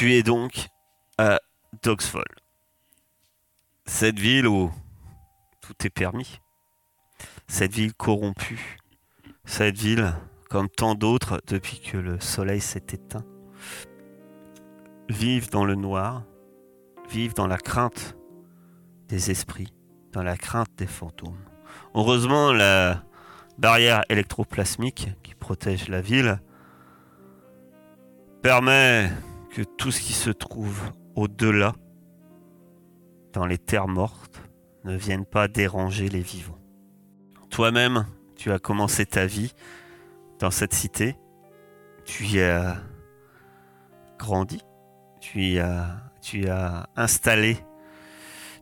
Tu es donc à Dogsfall. Cette ville où tout est permis. Cette ville corrompue. Cette ville, comme tant d'autres depuis que le soleil s'est éteint, vivent dans le noir, vivent dans la crainte des esprits, dans la crainte des fantômes. Heureusement, la barrière électroplasmique qui protège la ville permet que tout ce qui se trouve au-delà, dans les terres mortes, ne vienne pas déranger les vivants. Toi-même, tu as commencé ta vie dans cette cité, tu y as grandi, tu y as, tu as installé,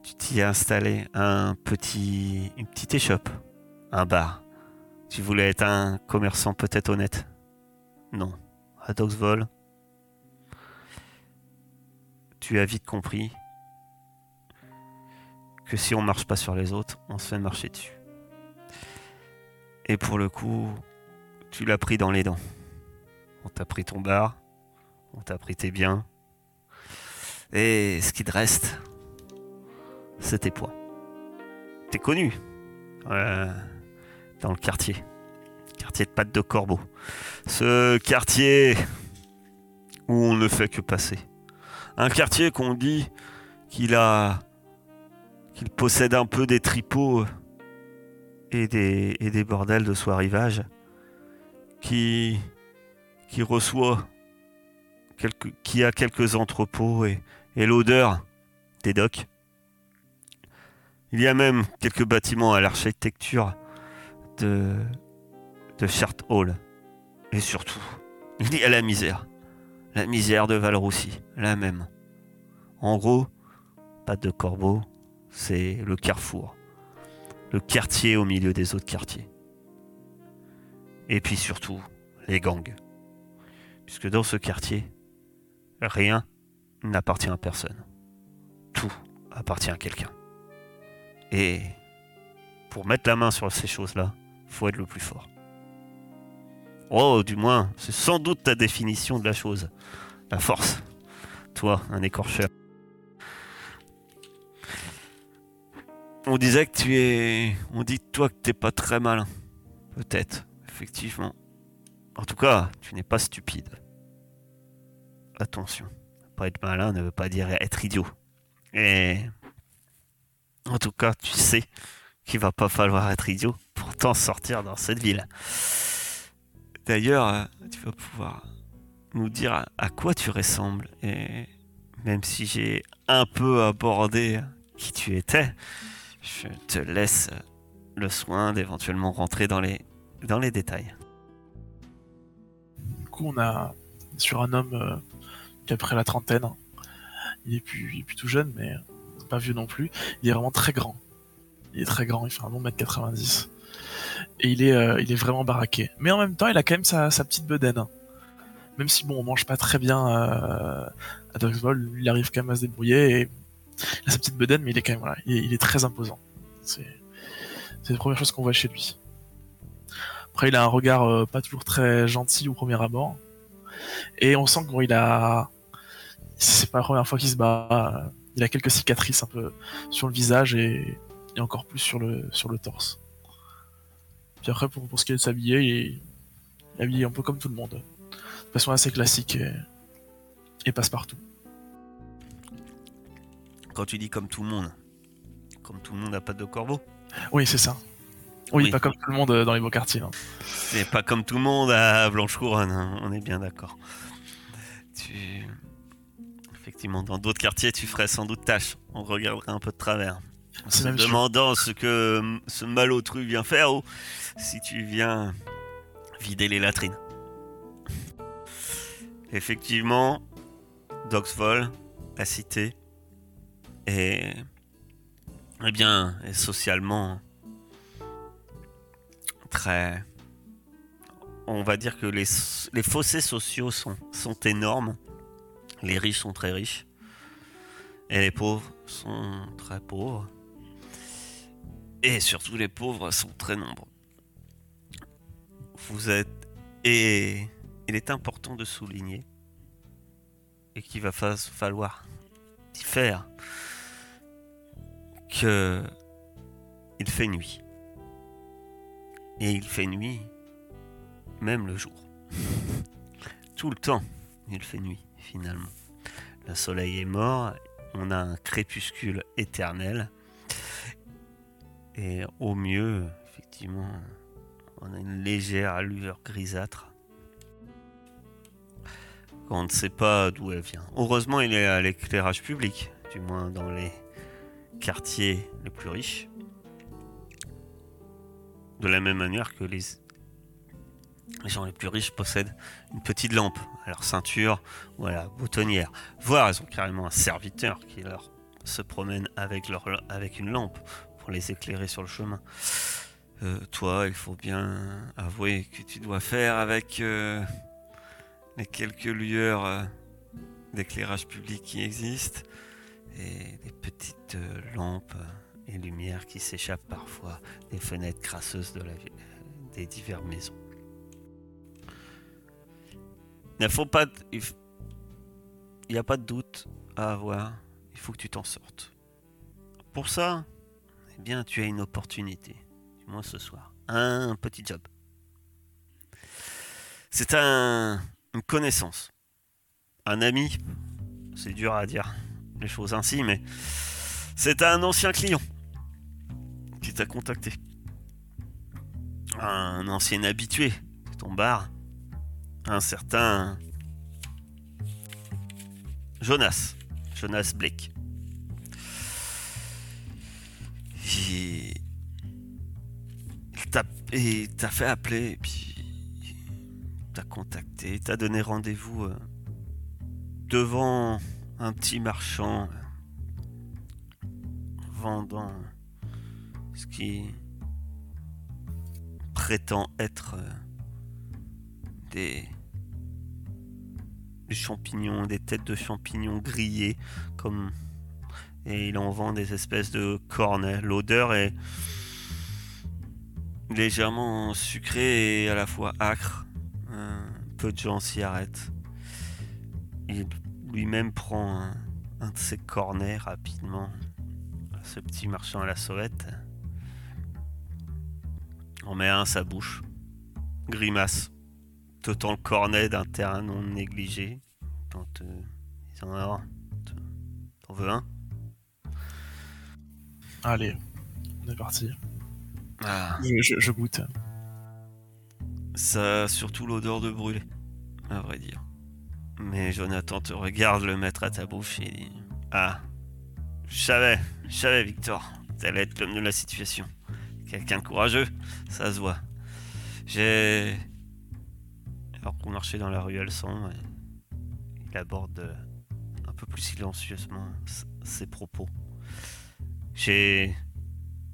tu t'y as installé un petit, une petite échoppe, un bar. Tu voulais être un commerçant peut-être honnête? Non. À Dogsvol, tu as vite compris que si on marche pas sur les autres, on se fait marcher dessus. Et pour le coup, tu l'as pris dans les dents. On t'a pris ton bar, on t'a pris tes biens. Et ce qui te reste, c'est tes points. T'es connu euh, dans le quartier. Quartier de Pâte de Corbeau. Ce quartier où on ne fait que passer un quartier qu'on dit qu'il a qu'il possède un peu des tripots et des, bordels de son arrivage, qui, reçoit quelques, qui a quelques entrepôts et, l'odeur des docks. Il y a même quelques bâtiments à l'architecture de, de Hall. Et surtout, il y a la misère. La misère de Valroussi, la même. En gros, pas de corbeau, c'est le carrefour. Le quartier au milieu des autres quartiers. Et puis surtout, les gangs. Puisque dans ce quartier, rien n'appartient à personne. Tout appartient à quelqu'un. Et pour mettre la main sur ces choses-là, faut être le plus fort. Oh, du moins, c'est sans doute ta définition de la chose. La force. Toi, un écorcheur. On disait que tu es. On dit toi que t'es pas très malin. Peut-être, effectivement. En tout cas, tu n'es pas stupide. Attention. Pas être malin ne veut pas dire être idiot. Et. En tout cas, tu sais qu'il va pas falloir être idiot pour t'en sortir dans cette ville. D'ailleurs, euh, tu vas pouvoir nous dire à quoi tu ressembles. Et même si j'ai un peu abordé qui tu étais, je te laisse le soin d'éventuellement rentrer dans les, dans les détails. Du coup, on a sur un homme euh, qui a pris la trentaine. Il est plus, il tout jeune, mais pas vieux non plus. Il est vraiment très grand. Il est très grand, il fait un bon mètre 90 et il est, euh, il est vraiment baraqué. Mais en même temps, il a quand même sa, petite bedaine. Même si bon, on mange pas très bien euh, à Dogsvol, il arrive quand même à se débrouiller et il a sa petite bedaine, mais il est quand même il est, très imposant. C'est, la première chose qu'on voit chez lui. Après, il a un regard euh, pas toujours très gentil au premier abord. Et on sent qu'il a. C'est pas la première fois qu'il se bat. Il a quelques cicatrices un peu sur le visage et, encore plus sur le torse. Puis après, pour, pour ce qui est de s'habiller, il est il est habillé un peu comme tout le monde. De façon assez classique et, et passe-partout. Quand tu dis comme tout le monde, comme tout le monde n'a pas de corbeau? Oui, c'est ça. Oui, Oui. pas comme tout le monde euh, dans les beaux quartiers. hein. C'est pas comme tout le monde à Blanche Couronne, hein, on est bien d'accord. Tu... Effectivement, dans d'autres quartiers, tu ferais sans doute tâche. On regarderait un peu de travers. En C'est se demandant ce que hum, ce malotru vient faire ou si tu viens vider les latrines. Effectivement, Doxvol, la cité, est, eh bien, est socialement très. On va dire que les, les fossés sociaux sont, sont énormes. Les riches sont très riches. Et les pauvres sont très pauvres. Et surtout, les pauvres sont très nombreux. Vous êtes. Et il est important de souligner. Et qu'il va fa- falloir y faire. Que. Il fait nuit. Et il fait nuit. Même le jour. Tout le temps, il fait nuit, finalement. Le soleil est mort. On a un crépuscule éternel. Et au mieux, effectivement, on a une légère lueur grisâtre. On ne sait pas d'où elle vient. Heureusement, il est à l'éclairage public, du moins dans les quartiers les plus riches. De la même manière que les, les gens les plus riches possèdent une petite lampe à leur ceinture ou à la boutonnière. Voire, ils ont carrément un serviteur qui leur se promène avec, leur, avec une lampe les éclairer sur le chemin. Euh, toi, il faut bien avouer que tu dois faire avec euh, les quelques lueurs euh, d'éclairage public qui existent et des petites lampes et lumières qui s'échappent parfois des fenêtres crasseuses de des diverses maisons. Il pas, il n'y a pas de doute à avoir. Il faut que tu t'en sortes. Pour ça, eh bien, tu as une opportunité, du moins ce soir, un petit job. C'est un, une connaissance, un ami. C'est dur à dire les choses ainsi, mais c'est un ancien client qui t'a contacté. Un ancien habitué de ton bar, un certain Jonas, Jonas Blake. Il il t'a fait appeler, et puis t'a contacté, t'a donné rendez-vous euh, devant un petit marchand euh, vendant ce qui prétend être euh, des champignons, des têtes de champignons grillées, comme et il en vend des espèces de cornets. L'odeur est légèrement sucrée et à la fois acre. Euh, peu de gens s'y arrêtent. Il lui-même prend un, de ses cornets rapidement. Ce petit marchand à la sauvette. En met un à sa bouche. Grimace. Te tend le cornet d'un terrain non négligé. T'en te... ils en ont T'en veux un? Allez, on est parti. Ah. Je, je- je goûte. Ça a surtout l'odeur de brûlé, à vrai dire. Mais Jonathan te regarde le mettre à ta bouche et dit Ah, je savais, je savais, Victor, t'allais être l'homme de la situation. Quelqu'un de courageux, ça se voit. J'ai. Alors qu'on marchait dans la rue Alsan, il aborde euh, un peu plus silencieusement ses propos. J'ai.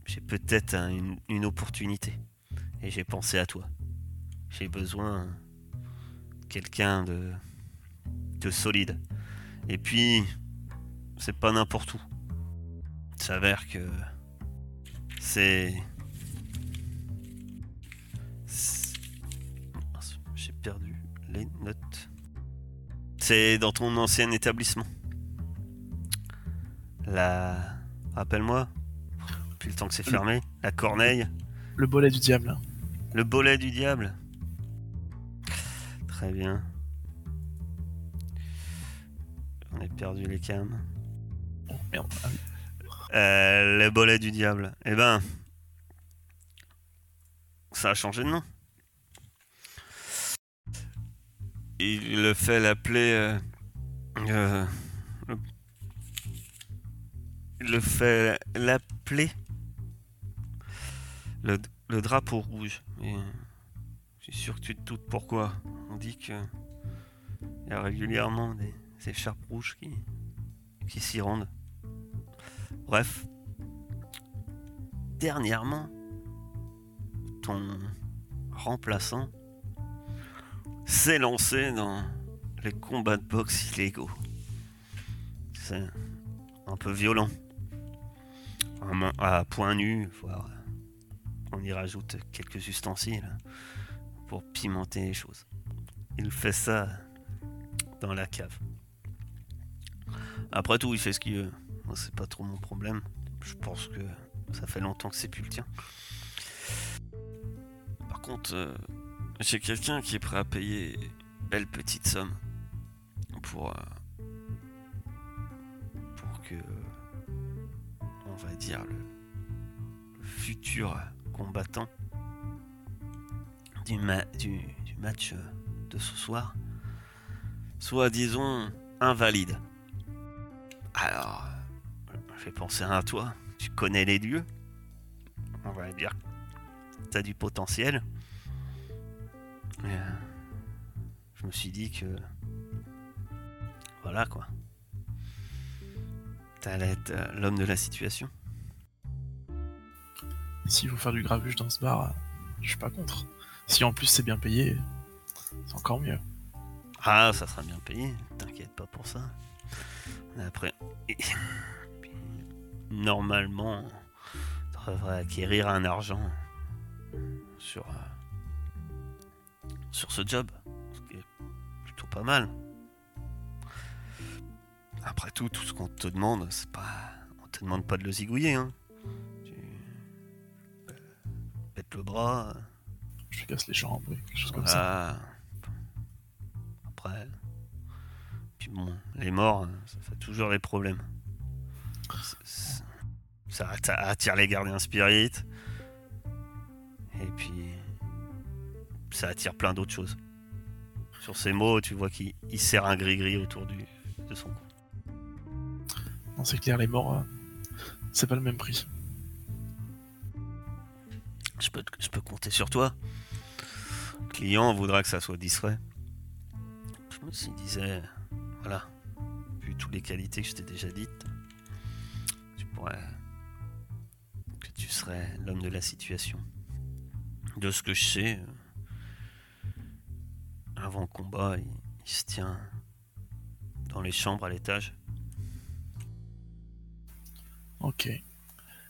J'ai peut-être un- une, une opportunité. Et j'ai pensé à toi. J'ai besoin quelqu'un de, de solide. Et puis, c'est pas n'importe où. Il s'avère que c'est. c'est- perdu les notes. C'est dans ton ancien établissement. La. Rappelle-moi. Depuis le temps que c'est fermé. La Corneille. Le bolet du diable. Le bolet du diable. Très bien. On a perdu les cams. Oh merde. Ah. Euh, le bolet du diable. Eh ben. Ça a changé de nom. Il le fait l'appeler. euh, euh, le fait l'appeler. Le, drapeau rouge. Et je suis sûr que tu te doutes pourquoi. On dit que. Il y a régulièrement des écharpes rouges qui, qui s'y rendent. Bref. Dernièrement, ton remplaçant s'est lancé dans les combats de boxe illégaux. C'est un peu violent. À, point nu, voire on y rajoute quelques ustensiles pour pimenter les choses. Il fait ça dans la cave. Après tout, il fait ce qu'il veut. Moi, c'est pas trop mon problème. Je pense que ça fait longtemps que c'est plus le tien. Par contre, euh, j'ai quelqu'un qui est prêt à payer belle petite somme pour euh, dire le, futur combattant du, ma- du, du match euh, de ce soir soit disons invalide. Alors, euh, je vais penser à toi. Tu connais les dieux. On va dire que t'as du potentiel. Et, euh, je me suis dit que. Voilà quoi. T'allais être euh, l'homme de la situation. S'il faut faire du gravuge dans ce bar, je suis pas contre. Si en plus c'est bien payé, c'est encore mieux. Ah, ça sera bien payé. T'inquiète pas pour ça. Après. normalement, tu devrais acquérir un argent sur. euh, sur ce job. Ce qui est plutôt pas mal. Après tout, tout ce qu'on te demande, c'est pas. On te demande pas de le zigouiller, hein. Le bras. Je te casse les jambes, oui, quelque chose comme ça. Après. Puis bon, les morts, ça fait toujours des problèmes. Ça att- attire les gardiens spirites. Et puis. Ça attire plein d'autres choses. Sur ces mots, tu vois qu'il il serre un gris-gris autour du, de son cou. Non, c'est clair, les morts, euh, c'est pas le même prix. Je peux, je peux compter sur toi. Le client voudra que ça soit discret. Je me suis disais, voilà, vu toutes les qualités que je t'ai déjà dites, tu pourrais. que tu serais l'homme de la situation. De ce que je sais, euh, avant le combat, il, il se tient dans les chambres à l'étage. Ok. Et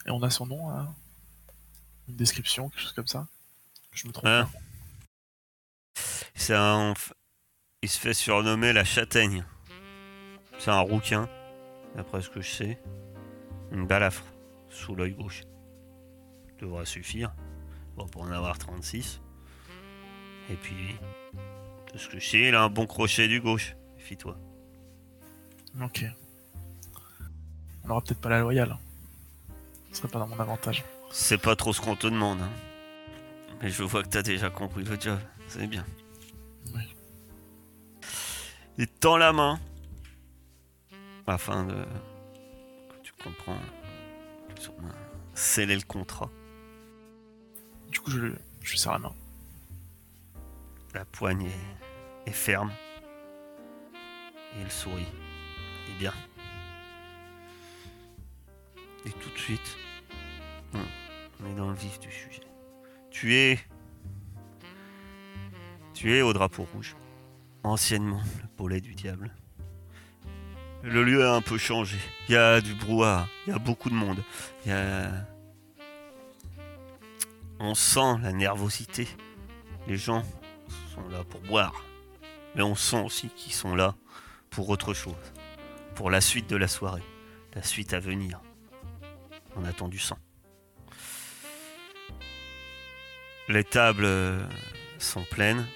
on a son nom, hein? Une description, quelque chose comme ça Je me trompe Hein pas. C'est un. Il se fait surnommer la châtaigne. C'est un rouquin, d'après ce que je sais. Une balafre sous l'œil gauche. Devrait suffire. Bon, pour en avoir 36. Et puis, de ce que je sais, il a un bon crochet du gauche. Fie-toi. Ok. On aura peut-être pas la loyale. Ce serait pas dans mon avantage. C'est pas trop ce qu'on te demande. hein. Mais je vois que t'as déjà compris le job. C'est bien. Oui. Il te tend la main. Afin de. que tu comprends. scellé le contrat. Du coup, je, le- je serre la main. La poigne est, est ferme. Et il sourit. Et bien. Et tout de suite, on est dans le vif du sujet. Tu es. Tu es au drapeau rouge. Anciennement le bolet du diable. Le lieu a un peu changé. Il y a du brouhaha. Il y a beaucoup de monde. Il y a. On sent la nervosité. Les gens sont là pour boire. Mais on sent aussi qu'ils sont là pour autre chose. Pour la suite de la soirée. La suite à venir. On attend du sang. Les tables euh, sont pleines.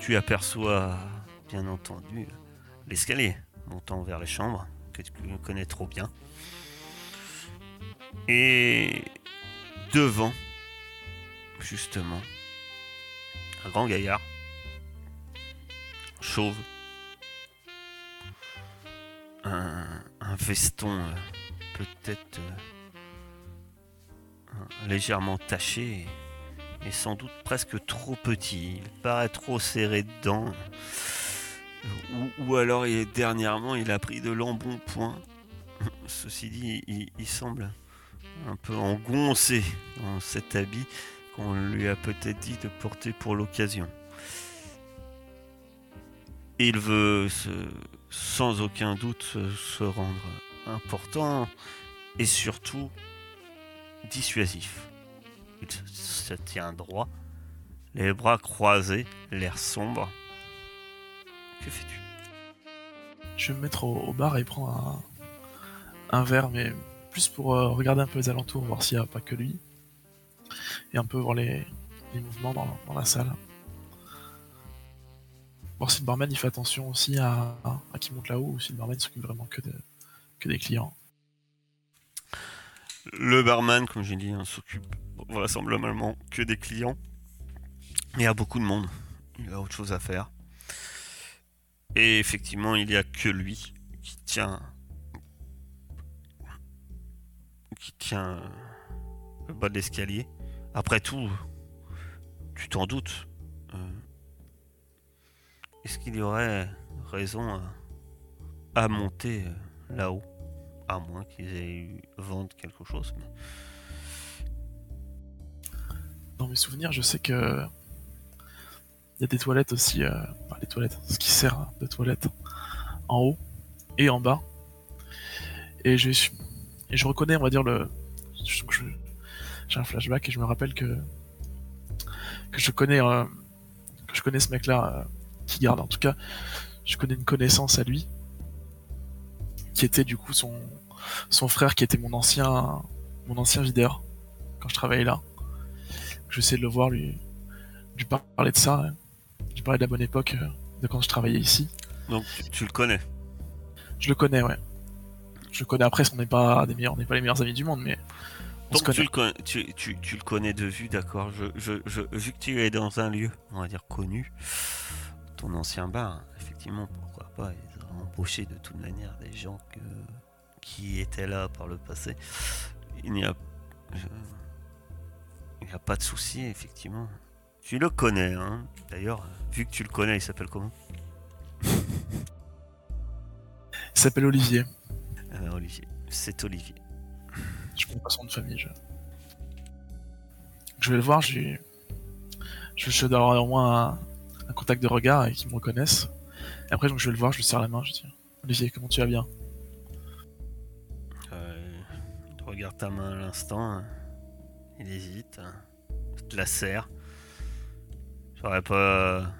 Tu aperçois, bien entendu, l'escalier montant vers les chambres que tu connais trop bien. Et devant, justement, un grand gaillard, chauve, un, veston euh, peut-être euh, légèrement taché sans doute presque trop petit. Il paraît trop serré dedans. Ou, alors, dernièrement, il a pris de l'embonpoint. Ceci dit, il, semble un peu engoncé dans cet habit qu'on lui a peut-être dit de porter pour l'occasion. Il veut sans aucun doute se rendre important et surtout dissuasif. Il se tient droit, les bras croisés, l'air sombre. Que fais-tu? Je vais me mettre au, au bar et prendre un, un verre, mais plus pour euh, regarder un peu les alentours, voir s'il n'y a pas que lui. Et un peu voir les, les mouvements dans, dans la salle. Voir si le barman il fait attention aussi à, à, à qui monte là-haut ou si le barman s'occupe vraiment que, de, que des clients. Le barman, comme j'ai dit, hein, s'occupe vraisemblablement que des clients. Il y a beaucoup de monde. Il a autre chose à faire. Et effectivement, il n'y a que lui qui tient. qui tient le bas de l'escalier. Après tout, tu t'en doutes. euh, Est-ce qu'il y aurait raison à, à monter euh, là-haut? À moins qu'ils aient eu vendre quelque chose. Dans mes souvenirs, je sais que il y a des toilettes aussi, euh, enfin, des toilettes, ce qui sert de toilettes en haut et en bas. Et je, reconnais, on va dire le, j'ai un flashback et je me rappelle que que je connais, euh, je connais ce mec-là euh, qui garde. En tout cas, je connais une connaissance à lui qui était du coup son son frère qui était mon ancien mon ancien videur quand je travaillais là. Je vais essayer de le voir, lui, lui parler de ça, hein. lui parler de la bonne époque euh, de quand je travaillais ici. Donc tu, tu le connais? Je le connais, ouais. Je le connais après, on n'est pas des meilleurs, on n'est pas les meilleurs amis du monde, mais on se Donc tu le, connais, tu, tu- tu le connais de vue, d'accord. Je, je, je- vu que tu es dans un lieu, on va dire connu, ton ancien bar, effectivement, pourquoi pas, ils auraient embauché de toute manière des gens que- qui étaient là par le passé. Il n'y a, je- il n'y a pas de souci, effectivement. Tu le connais, hein. D'ailleurs, vu que tu le connais, il s'appelle comment? Il s'appelle Olivier. Euh, Olivier. C'est Olivier. Je connais pas son de famille. Je, je vais le voir, je lui... je, je dois avoir au moins un, un contact de regard et qu'il me reconnaisse. Et après, donc, je vais le voir, je lui serre la main, je dis Olivier, comment tu vas bien? Euh, il regarde ta main à l'instant. hein. Il hésite. Hein. Il te la serre. J'aurais pas.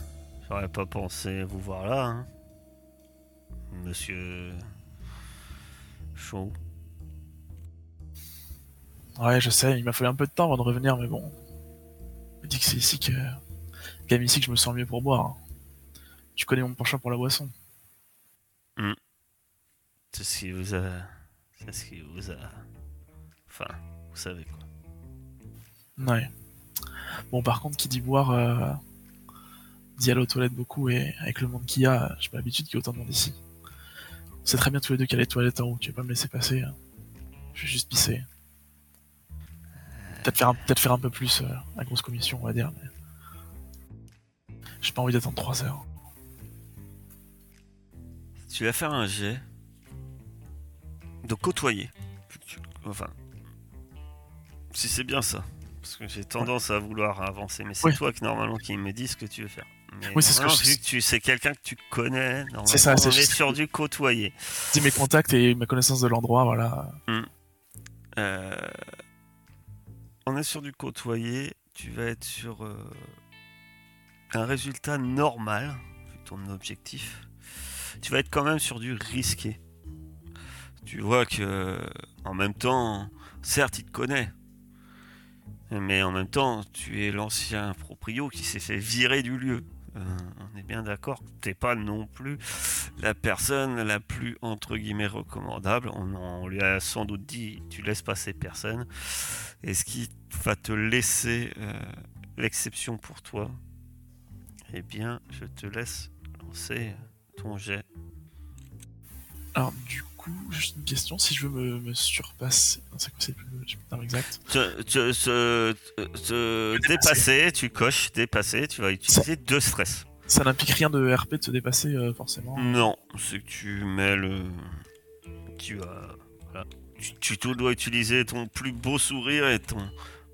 J'aurais pas pensé vous voir là. hein. Monsieur. Chaud. Ouais, je sais, il m'a fallu un peu de temps avant de revenir, mais bon. Je me dis que c'est ici que. Même ici que je me sens mieux pour boire. hein. Tu connais mon penchant pour la boisson. C'est ce qui vous a. C'est ce qui vous a. Enfin, vous savez quoi. Ouais. Bon, par contre, qui dit boire, euh, dit aller aux toilettes beaucoup, et avec le monde qu'il y a, j'ai pas l'habitude qu'il y ait autant de monde ici. On sait très bien tous les deux qu'il y a les toilettes en haut, tu vas pas me laisser passer. hein. Je vais juste pisser. Peut-être faire, un, peu plus euh, la grosse commission, on va dire, mais. J'ai pas envie d'attendre 3 heures. Tu vas faire un jet de côtoyer. Enfin, si c'est bien ça. Parce que j'ai tendance à vouloir avancer, mais c'est toi qui normalement qui me dis ce que tu veux faire. Mais Oui, c'est ce que je- vu que tu c'est quelqu'un que tu connais, normalement, C'est ça, c'est on est sur du côtoyer. Dis mes contacts et ma connaissance de l'endroit, voilà. Euh, On est sur du côtoyer. Tu vas être sur euh, un résultat normal, vu ton objectif, tu vas être quand même sur du risqué. Tu vois que, en même temps, certes, il te connaît, mais en même temps, tu es l'ancien proprio qui s'est fait virer du lieu. Euh, on est bien d'accord t'es pas non plus la personne la plus entre guillemets recommandable. On, lui a sans doute dit tu laisses passer personne. Est-ce qui va te laisser euh, l'exception pour toi Eh bien, je te laisse lancer ton jet. Coup, juste une question. Si je veux me, me surpasser. C'est quoi, le exact? Te, te- se- te dépasser, tu coches dépasser, tu vas utiliser deux stress. Ça n'implique rien de RP de se dépasser, euh, forcément. Non, c'est que tu mets le. Tu vas. voilà. Tu, dois utiliser ton plus beau sourire et ton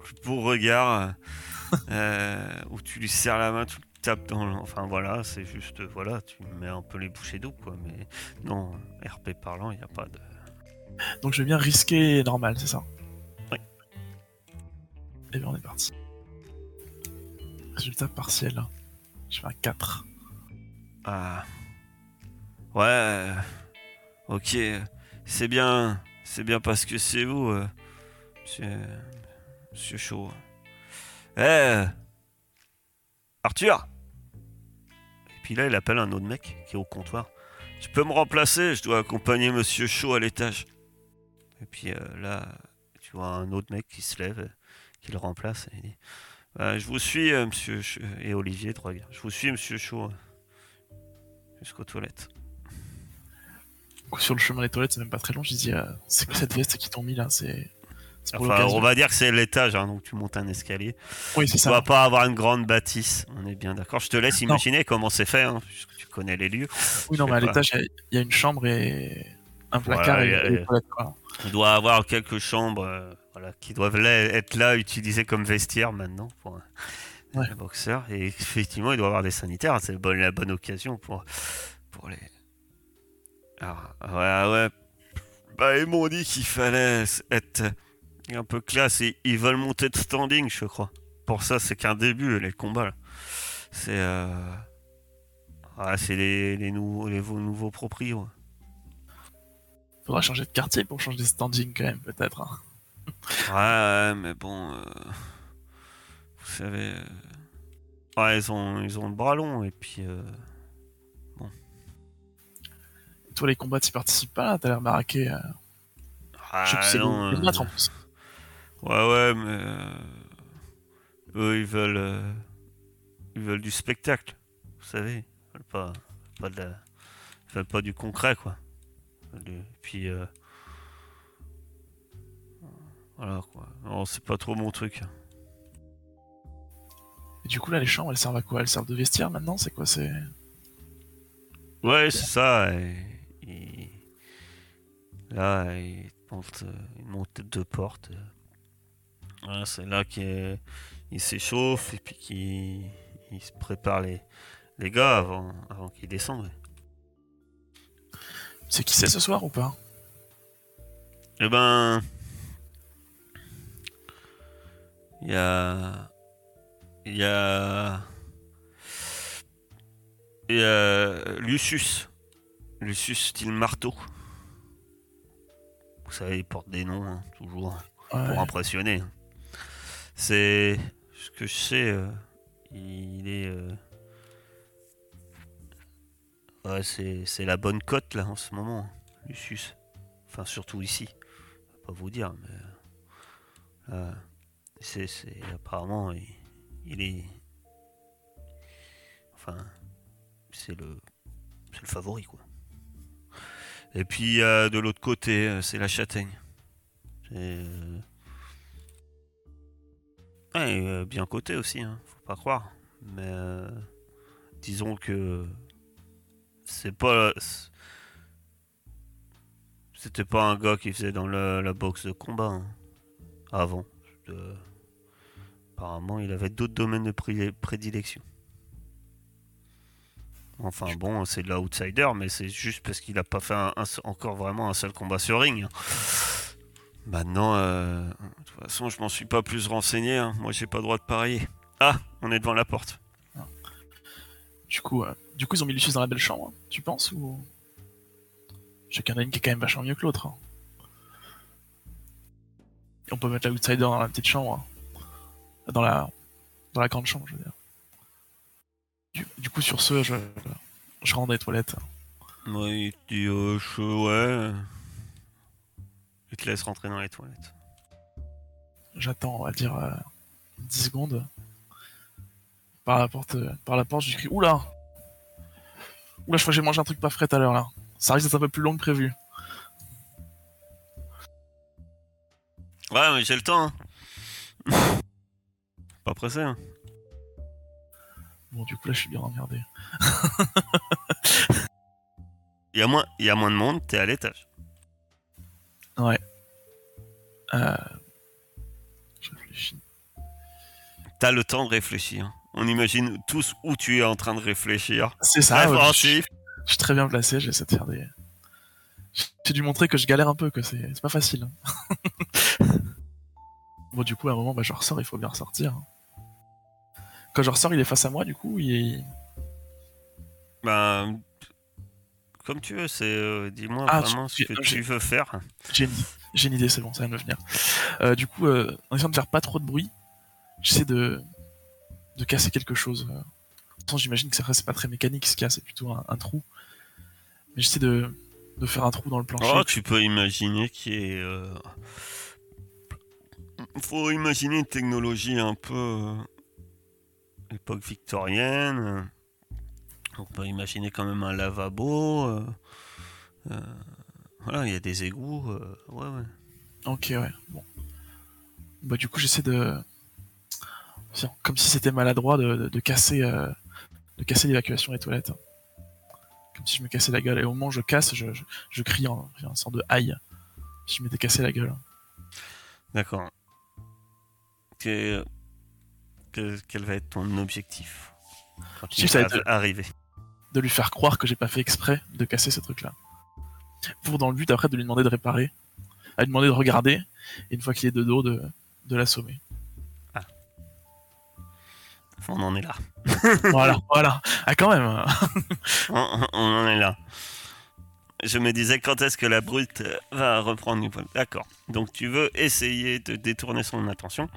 plus beau regard euh, où tu lui serres la main, tu le tapes dans. Enfin voilà, c'est juste. Voilà, tu mets un peu les bouchées d'eau quoi. Mais non, RP parlant, il n'y a pas de. Donc, je vais bien risquer normal, c'est ça? Oui. Et bien, on est parti. Résultat partiel. Je fais un 4. Ah. Ouais. euh, Ok. C'est bien. C'est bien parce que c'est vous, euh, monsieur. Monsieur Chaud. Eh Arthur puis là, il appelle un autre mec qui est au comptoir. Tu peux me remplacer Je dois accompagner monsieur Chaud à l'étage. Et puis euh, là, tu vois un autre mec qui se lève, euh, qui le remplace. Et il dit Bah, Je vous suis, euh, monsieur Chaud. Et Olivier regarde. Je vous suis, monsieur Chaud. euh, Jusqu'aux toilettes. Sur le chemin des toilettes, c'est même pas très long. Je dis, euh, c'est quoi cette veste qu'ils t'ont mis là? C'est Enfin, on va dire que c'est l'étage, hein, donc tu montes un escalier. Oui, c'est Tu ça. vas pas avoir une grande bâtisse, on est bien d'accord. Je te laisse imaginer comment c'est fait, hein, puisque tu connais les lieux. Oui, non, mais à l'étage, il y a- y, a une chambre et un placard Voilà, et, et- et. Il doit avoir quelques chambres euh, voilà, qui doivent là- être là, utilisées comme vestiaire maintenant pour un, Ouais. un boxeur. Et effectivement, il doit avoir des sanitaires. C'est la bonne occasion pour, pour les. Alors, ouais, ouais. Bah, ils m'ont dit qu'il fallait être un peu classe et ils veulent monter de standing, je crois. Pour ça, c'est qu'un début, les combats. là. C'est. Euh... ah, c'est les, les, nouveaux, les nouveaux- nouveaux proprios. Faudra changer de quartier pour changer de standing quand même, peut-être. hein. Ouais, ouais, mais bon, euh, vous savez, euh, ouais, ils ont, ils ont le bras long et puis, euh, Toi, les combats, tu participes pas, t'as l'air baraqué. ah, je sais non, euh, en plus. Ouais, ouais, mais euh, eux, ils veulent, euh, ils veulent du spectacle, vous savez, ils veulent pas, pas de la- ils veulent pas du concret, quoi. Ils du- Et puis, euh, voilà, quoi. Non, c'est pas trop mon truc. Et du coup, là, les chambres, elles servent à quoi? Elles servent de vestiaire maintenant? C'est quoi C'est? Ouais, c'est ça. et- et- Là, il monte, euh, il monte deux portes. Voilà, c'est là qu'il il s'échauffe et puis qu'il il se prépare les, les gars avant, avant qu'ils descendent. c'est qui c'est ce soir ou pas? Eh ben. Il y a. Il y a. Il y a Lucius. Lucius style marteau. Vous savez, il porte des noms, hein, toujours, Ouais. pour impressionner. C'est. Ce que je sais, euh, il est. euh, Ouais, c'est la bonne cote là en ce moment, Lucius. Enfin, surtout ici. Je vais pas vous dire, mais. euh, c'est- apparemment, il, il est. Enfin, c'est le. C'est le favori, quoi. Et puis, euh, de l'autre côté, euh, c'est la châtaigne. C'est. Ouais, euh, bien coté aussi, hein, faut pas croire. Mais. euh, disons que. C'est pas. C'était pas un gars qui faisait dans la, la boxe de combat hein, avant. Euh, apparemment, il avait d'autres domaines de pré- prédilection. Enfin bon, c'est de l'outsider, mais c'est juste parce qu'il a pas fait un- un seul- encore vraiment un seul combat sur ring. hein. Maintenant, euh, de toute façon, je m'en suis pas plus renseigné. hein. Moi, j'ai pas le droit de parier. Ah, on est devant la porte. Du coup, euh, du coup, ils ont mis Lucius dans la belle chambre, hein, tu penses ou? Chacun a une qui est quand même vachement mieux que l'autre. hein. On peut mettre l'outsider dans la petite chambre, hein. dans la dans la grande chambre, je veux dire. Du, du coup, sur ce, je je rentre les toilettes. Oui, tu euh, ouais. Il te laisse rentrer dans les toilettes. J'attends, on va dire, euh, 10 secondes. Par la porte, euh, par la porte, je crie Oula Oula, je crois que j'ai mangé un truc pas frais tout à l'heure là. Ça risque d'être un peu plus long que prévu. Ouais, mais j'ai le temps. hein. Pas pressé. Hein. Bon, du coup, là, je suis bien emmerdé. Il y, a moins- il y a moins de monde, t'es à l'étage. Ouais. Euh... Je réfléchis. T'as le temps de réfléchir. On imagine tous où tu es en train de réfléchir. C'est ça, ouais, je, Réfléchif. je suis très bien placé, j'essaie de faire des. J'ai dû montrer que je galère un peu, que c'est c'est pas facile. bon, du coup, à un moment, bah, je ressors, il faut bien ressortir. Quand je ressors, il est face à moi, du coup, il est. Ben, comme tu veux, c'est. euh, Dis-moi Ah, vraiment ce que j'ai- tu veux faire. J'ai une, idée, c'est bon, ça vient de me venir. Euh, du coup, euh, en essayant de faire pas trop de bruit, j'essaie de, de casser quelque chose. euh. J'imagine que c'est vrai, c'est pas très mécanique ce qu'il y a, c'est plutôt un, un trou. Mais j'essaie de, de faire un trou dans le plancher. Oh, tu peux imaginer qu'il y ait. euh, Faut imaginer une technologie un peu. euh, époque victorienne. On peut imaginer quand même un lavabo. euh, euh, Voilà, il y a des égouts. euh, Ouais, ouais. Ok, ouais, bon. Bah, du coup, j'essaie de. Comme si c'était maladroit de, de, de casser, de casser l'évacuation des toilettes. Comme si je me cassais la gueule. Et au moment où je casse, je, je, je crie en, en sorte de aïe. Si je m'étais cassé la gueule. D'accord. Que- que- Quel va être ton objectif quand Si, il ça va va être- arriver? De lui faire croire que j'ai pas fait exprès de casser ce truc-là. Pour dans le but après de lui demander de réparer, à lui demander de regarder, et une fois qu'il est de dos, de, de l'assommer. On en est là. voilà, voilà. Ah quand même. On, on en est là. Je me disais quand est-ce que la brute va reprendre du poil. D'accord. Donc tu veux essayer de détourner son attention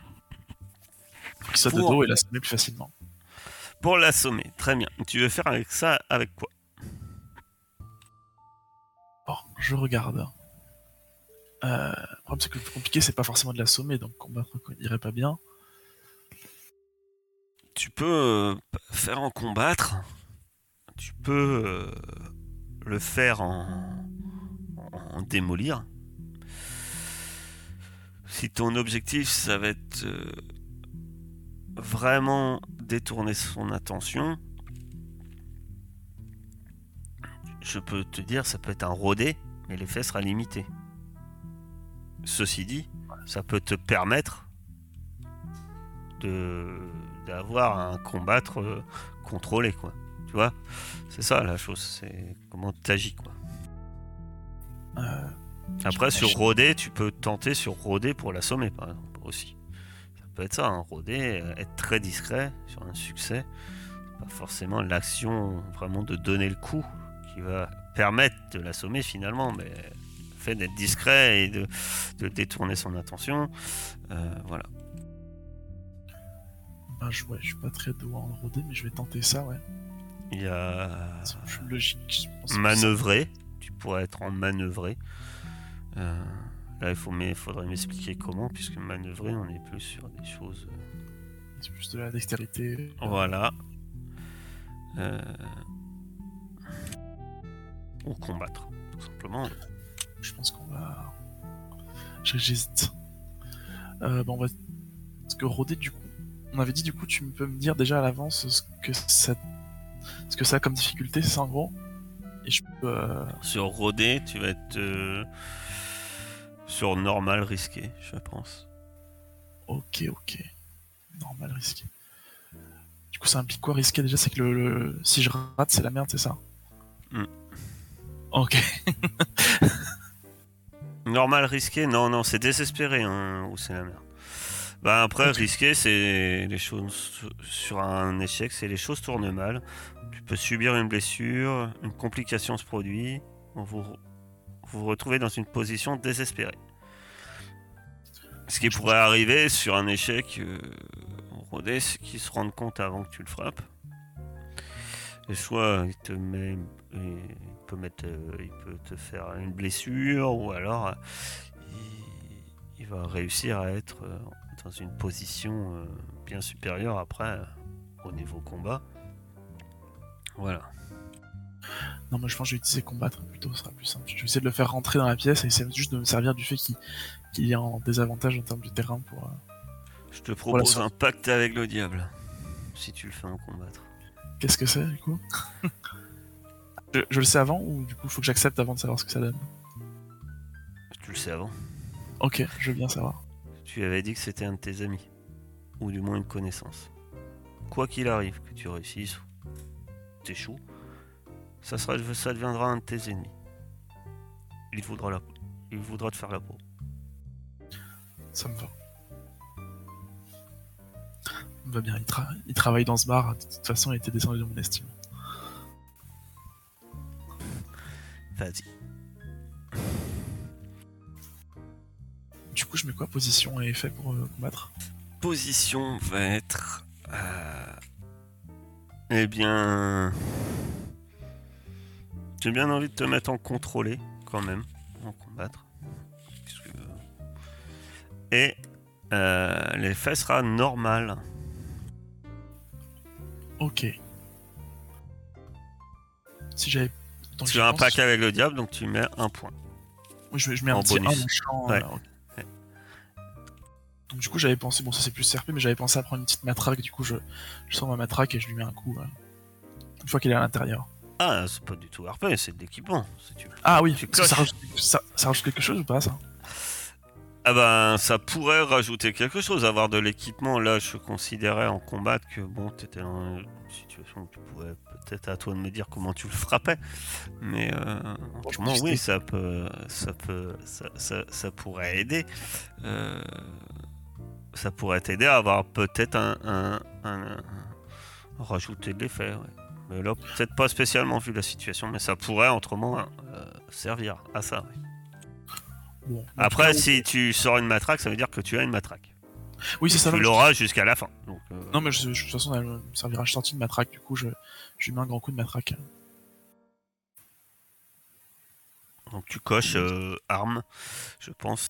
Pour qu'il soit de dos et l'assommer plus facilement. Pour l'assommer. Très bien. Tu veux faire avec ça avec quoi? Bon, je regarde. Euh, le problème c'est que le plus compliqué c'est pas forcément de l'assommer, donc combattre on irait pas bien. Tu peux euh, faire en combattre. Tu peux euh, le faire en, en démolir. Si ton objectif, ça va être euh, vraiment détourner son attention, je peux te dire, ça peut être un rodé, mais l'effet sera limité. Ceci dit, ça peut te permettre de d'avoir un combattre euh, contrôlé, quoi. Tu vois? C'est ça la chose, c'est comment tu agis, quoi. Euh, Après, sur rodé, tu peux tenter sur rodé pour l'assommer, par exemple, aussi. Peut être ça, un rodé, euh, être très discret sur un succès. Pas forcément l'action vraiment de donner le coup qui va permettre de l'assommer finalement, mais le fait d'être discret et de, de détourner son attention, euh, voilà. bah, je, ouais, je suis pas très doué en rodé, mais je vais tenter ça, ouais. Il y a logique. je pense manœuvrer, tu pourrais être en manœuvrer. Euh, là, il faut, mais faudrait m'expliquer comment, puisque manœuvrer, on est plus sur des choses. euh, C'est plus de la dextérité. Voilà. Euh, Ou combattre, tout simplement. Je pense qu'on va. J'hésite. Euh, bon, on va. Parce que rodé, du coup. On avait dit, du coup, tu peux me dire déjà à l'avance ce que ça. Ce que ça a comme difficulté, c'est en gros. Et je peux. euh, Sur rodé, tu vas être euh, sur normal risqué, je pense. Ok, ok. Normal, risqué. Du coup, ça implique quoi risqué déjà C'est que le, le- si je rate, c'est la merde, c'est ça Mm. Ok. Normal risqué Non, non, c'est désespéré, hein, ou c'est la merde. Bah après, Ok. risquer, c'est les choses sur un échec, c'est les choses tournent mal. Tu peux subir une blessure, une complication se produit, vous vous vous retrouvez dans une position désespérée. Ce qui pourrait arriver sur un échec euh, rodé, c'est qu'ils se rendent compte avant que tu le frappes. Et soit il te met, il peut mettre, euh, il peut te faire une blessure, ou alors euh, il, il va réussir à être euh, dans une position bien supérieure après au niveau combat. Voilà. Non, moi je pense que je vais utiliser combattre plutôt, ce sera plus simple. Je vais essayer de le faire rentrer dans la pièce et essayer juste de me servir du fait qu'il qu'il est en désavantage en termes de terrain pour. euh, Je te propose un pacte avec le diable, si tu le fais en combattre. Qu'est-ce que c'est du coup? Je, je le sais avant ou du coup faut que j'accepte avant de savoir ce que ça donne? Tu le sais avant. Ok, je veux bien savoir. Tu avais dit que c'était un de tes amis, ou du moins une connaissance. Quoi qu'il arrive, que tu réussisses ou t'échoues, ça, sera, ça deviendra un de tes ennemis. Il voudra, la, il voudra te faire la peau. Ça me va. Me va bien, il, tra- il travaille dans ce bar, de toute façon il était descendu de mon estime. Vas-y. Du coup je mets quoi? Position et effet pour euh, combattre? Position va être. euh, Eh bien. J'ai bien envie de te mettre en contrôlé, quand même, en combattre. Que- Et euh, l'effet sera normal. Ok. Si j'avais... Tu as un pack avec le diable, donc tu mets un point. Oui, je, mets- je mets un petit bonus. 1 en champ, Ouais. Donc du coup j'avais pensé, bon ça c'est plus CRP, mais j'avais pensé à prendre une petite matraque, du coup je, je sors ma matraque et je lui mets un coup. euh, une fois qu'il est à l'intérieur. Ah, c'est pas du tout RP, c'est de l'équipement, si tu veux. Ah oui, ça, rajoute, ça, ça rajoute quelque chose ou pas ça? Ah ben, ça pourrait rajouter quelque chose, avoir de l'équipement. Là, je considérais en combat que bon, t'étais dans une situation où tu pouvais peut-être à toi de me dire comment tu le frappais. Mais euh, Bon, oui, ça peut, ça peut, ça, ça- ça pourrait aider. Euh, ça pourrait t'aider à avoir peut-être un, un- un- un- rajouter de l'effet. ouais. Mais là, peut-être pas spécialement vu la situation, mais ça pourrait autrement euh, servir à ça. Bon, Après, si tu sors une matraque, ça veut dire que tu as une matraque. Oui, c'est ça. tu l'auras jusqu'à la fin. Donc, euh, Non, mais je- je- de toute façon, elle me servira. Je sortis de matraque, du coup, je, je lui mets un grand coup de matraque. donc tu coches euh, arme, je pense.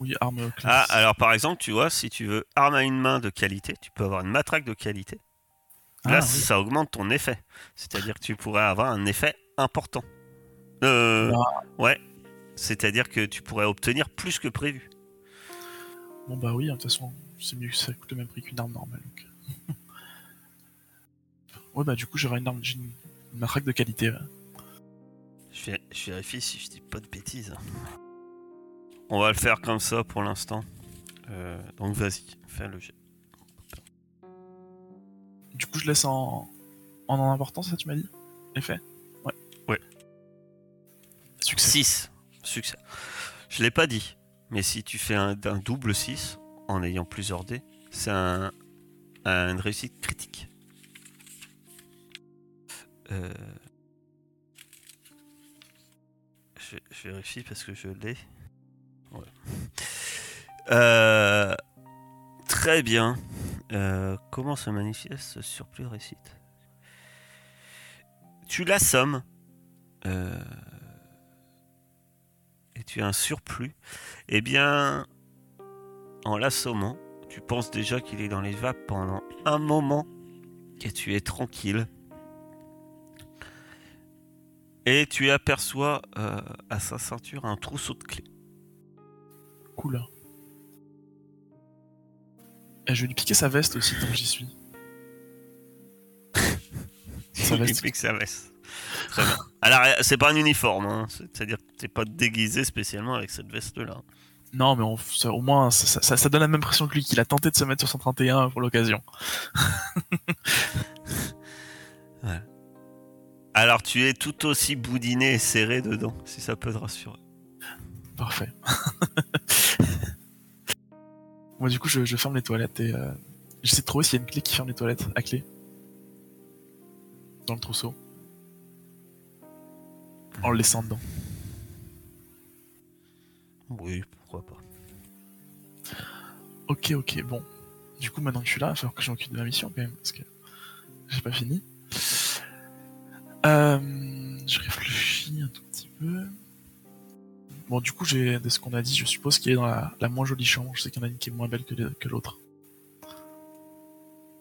Oui, arme Ah, classe. alors par exemple, tu vois, si tu veux arme à une main de qualité, tu peux avoir une matraque de qualité. Là, Ah, oui. ça augmente ton effet. C'est-à-dire que tu pourrais avoir un effet important. Euh, Bah. Ouais. C'est-à-dire que tu pourrais obtenir plus que prévu. Bon, bah oui, de toute façon, c'est mieux que ça coûte le même prix qu'une arme normale. Donc. ouais, bah du coup, j'aurai une arme, j'ai une, une matraque de qualité. Je, vé- je vérifie si je dis pas de bêtises. On va le faire comme ça pour l'instant. Euh, donc vas-y, fais le jet. Du coup, je laisse en, en en importance, ça tu m'as dit Effet? Ouais. Ouais. Succès. 6. Succès. Je l'ai pas dit, mais si tu fais un, un double 6 en ayant plusieurs dés, c'est un, un- une réussite critique. Euh, Je, je vérifie parce que je l'ai. Ouais. Euh, Très bien. Euh, comment se manifeste ce surplus réussite Tu l'assommes. Euh, et tu as un surplus. Eh bien, en l'assommant, tu penses déjà qu'il est dans les vapes pendant un moment et tu es tranquille. Et tu aperçois euh, à sa ceinture un trousseau de clés. Cool. Et je vais lui piquer sa veste aussi tant que j'y suis. Sa Il veste. pique sa veste. Très bien. Alors, c'est pas un uniforme, hein. c'est-à-dire que t'es pas déguisé spécialement avec cette veste-là. Non, mais on- ça- au moins, ça, ça- ça- ça donne la même impression que lui, qu'il a tenté de se mettre sur 131 pour l'occasion. Alors, tu es tout aussi boudiné et serré dedans, si ça peut te rassurer. Parfait. Moi, du coup, je, je ferme les toilettes et euh, j'essaie de trouver s'il y a une clé qui ferme les toilettes à clé. Dans le trousseau. En le laissant dedans. Oui, pourquoi pas. Ok, ok, bon. Du coup, maintenant que je suis là, il va falloir que je m'occupe de ma mission quand même, parce que j'ai pas fini. Euh, je réfléchis un tout petit peu. Bon, du coup, j'ai de ce qu'on a dit, je suppose qu'il est dans la, la moins jolie chambre. Je sais qu'il y en a une qui est moins belle que, l'autre.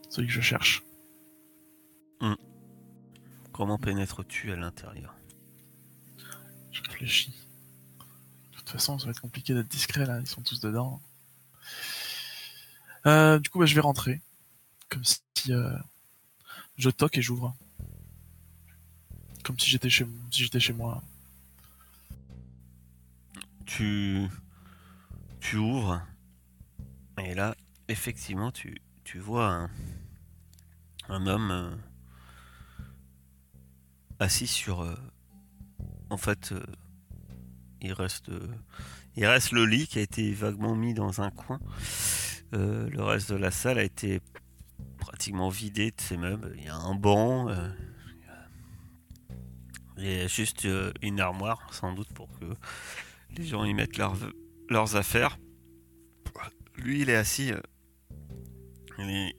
Celui que je cherche. Comment pénètres-tu à l'intérieur? Je réfléchis. De toute façon, ça va être compliqué d'être discret là, ils sont tous dedans. Euh, du coup, bah, je vais rentrer. Comme si euh, je toque et j'ouvre. Comme si j'étais chez, si j'étais chez moi. Tu, tu ouvres et là, effectivement, tu, tu vois un, homme euh, assis sur. euh, en fait, euh, il reste, il reste le lit qui a été vaguement mis dans un coin. Le reste de la salle a été pratiquement vidé de ses meubles. Il y a un banc. il y a juste une armoire, sans doute, pour que les gens y mettent leurs, affaires. Lui, il est assis. euh,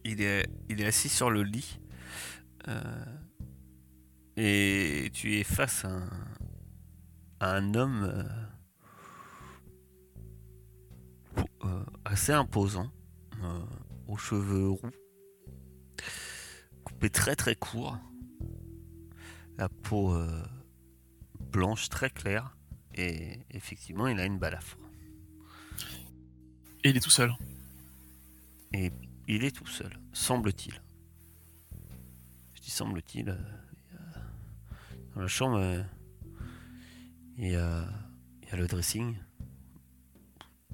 il, est, assis sur le lit. euh, et tu es face à un, homme euh, assez imposant, aux cheveux roux, coupé très très court, la peau blanche très claire. Et effectivement, il a une balafre. Et il est tout seul. Il est tout seul, semble-t-il. Je dis semble-t-il. euh, dans la chambre, euh, il y a, il y a le dressing.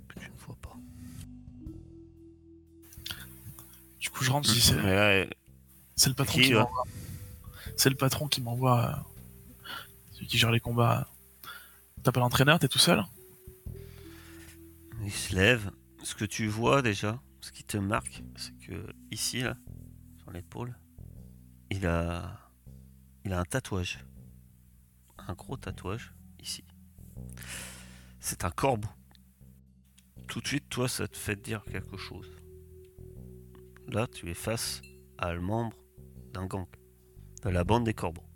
Que je ne vois pas. Du coup, je rentre, c'est, euh, le patron Qui, qui m'envoie. C'est le patron qui m'envoie. euh, celui qui gère les combats. T'as pas l'entraîneur, t'es tout seul il se lève. Ce que tu vois déjà, ce qui te marque, c'est que ici, là, sur l'épaule, il a, il a un tatouage. Un gros tatouage, ici. C'est un corbeau. Tout de suite, toi, ça te fait dire quelque chose. Là, tu es face à un membre d'un gang, de la bande des corbeaux.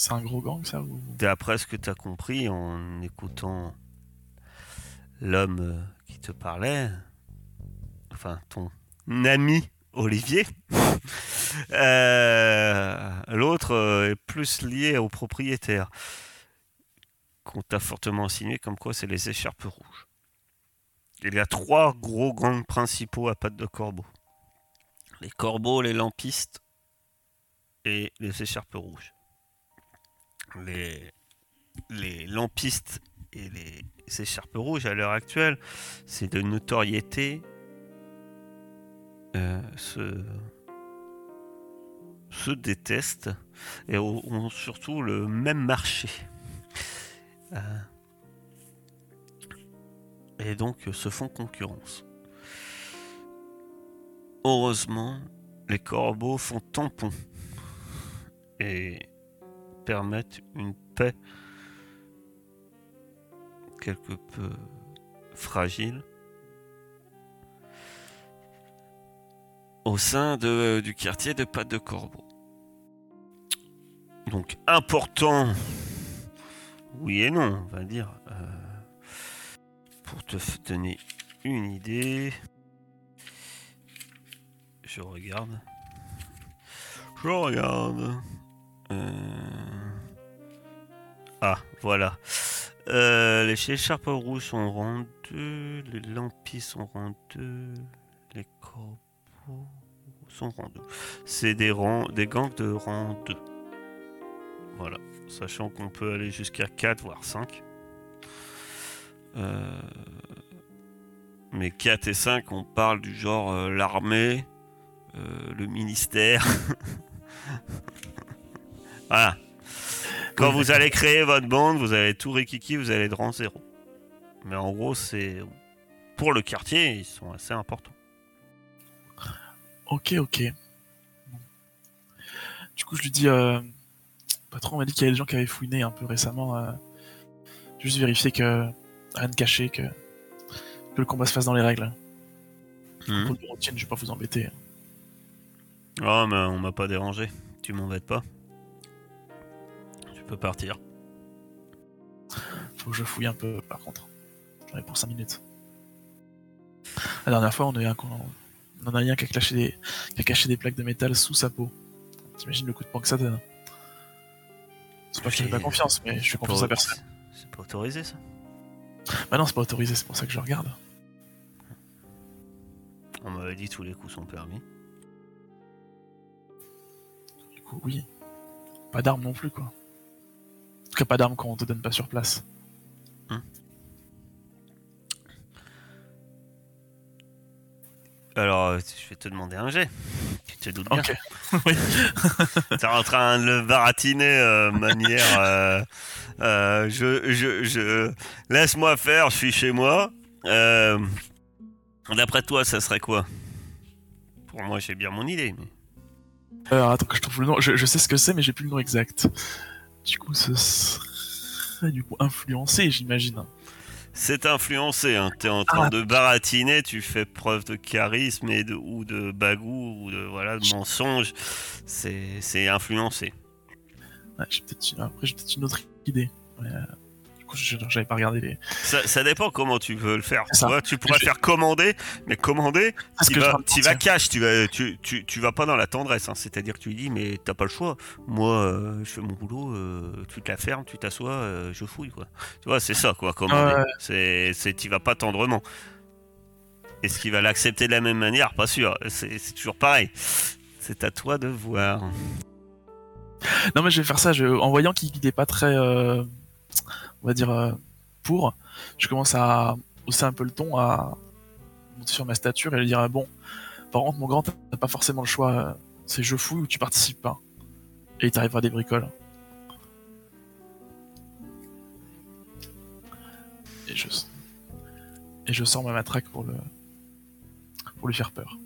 C'est un gros gang, ça. D'après ce que tu as compris en écoutant l'homme euh, qui te parlait, enfin ton ami Olivier, euh, l'autre euh, est plus lié au propriétaire, qu'on t'a fortement insinué comme quoi c'est les écharpes rouges. Il y a trois gros gangs principaux à pattes de corbeau. Les corbeaux, les lampistes et les écharpes rouges les, lampistes et les écharpes rouges à l'heure actuelle, c'est de notoriété euh, se, détestent et ont, surtout le même marché. Euh, et donc se font concurrence. Heureusement, les corbeaux font tampon et permettent une paix quelque peu fragile au sein de- du quartier de Pas de Corbeau. Donc important, oui et non, on va dire, euh, pour te donner une idée. Je regarde. Je regarde. Euh, Ah, voilà. Euh, les écharpes rouges sont en rang 2, les lampis sont en rang 2, les corbeaux sont en rang 2. C'est des, rangs, des gangs de rang 2. Voilà. Sachant qu'on peut aller jusqu'à 4, voire 5. Euh, Mais 4 et 5, on parle du genre euh, l'armée, le ministère. voilà. Quand vous allez créer votre bande, vous allez tout rikiki, vous allez être rang 0. Mais en gros, c'est. Pour le quartier, ils sont assez importants. Ok, ok. Du coup, je lui dis, euh, patron m'a dit qu'il y avait des gens qui avaient fouiné un peu récemment. euh, juste vérifier que rien de caché, que, que le combat se fasse dans les règles. Mhm. Pour le routine, je vais pas vous embêter. Oh, mais on m'a pas dérangé. Tu m'embêtes pas. Partir. Faut que je fouille un peu, par contre. J'en ai pour 5 minutes. La dernière fois, on a eu un, on en a eu un qui a, caché des, qui a caché des plaques de métal sous sa peau. T'imagines le coup de poing que ça donne C'est pas que je fais pas confiance, mais je fais confiance à personne. C'est pas autorisé ça? Bah non, c'est pas autorisé, c'est pour ça que je regarde. On m'avait dit tous les coups sont permis. Du coup, oui. Pas d'armes non plus, quoi. En tout cas, pas d'armes quand on te donne pas sur place. Alors, euh, je vais te demander un jet. Tu te doutes bien. Ok. oui. T'es en train de le baratiner euh, manière. euh, euh, je, je, je laisse-moi faire. Je suis chez moi. Euh, D'après toi, ça serait quoi? Pour moi, j'ai bien mon idée. Mais... Alors, attends que je trouve le nom. Je, je sais ce que c'est, mais j'ai plus le nom exact. Du coup, ce serait du coup influencé, j'imagine. C'est influencé. Hein. T'es en train Ah. de baratiner. Tu fais preuve de charisme et de, ou de bagou ou de voilà de mensonge. C'est influencé. Ouais. Après, j'ai peut-être une autre idée. Ouais, j'avais pas regardé les. Ça, ça dépend comment tu veux le faire. Ça. Tu, pourrais Je- faire commander, mais commander, tu vas, cash, tu vas, tu, tu, tu vas pas dans la tendresse. hein. C'est-à-dire que tu lui dis, mais t'as pas le choix. Moi, euh, je fais mon boulot, euh, tu te la fermes, tu t'assois, euh, je fouille, quoi. Tu vois, c'est ça, quoi, commander. C'est, tu vas pas tendrement. Est-ce qu'il va l'accepter de la même manière? Pas sûr. C'est, toujours pareil. C'est à toi de voir. Non, mais je vais faire ça. Je... En voyant qu'il n'est pas très, on va dire, euh, pour, je commence à hausser un peu le ton, à monter sur ma stature et lui dire ah, bon, par contre, mon grand, t'as pas forcément le choix. euh, C'est je fouille ou tu participes pas. Et il t'arrivera des bricoles. Et je, et je sors ma matraque pour le, pour lui faire peur.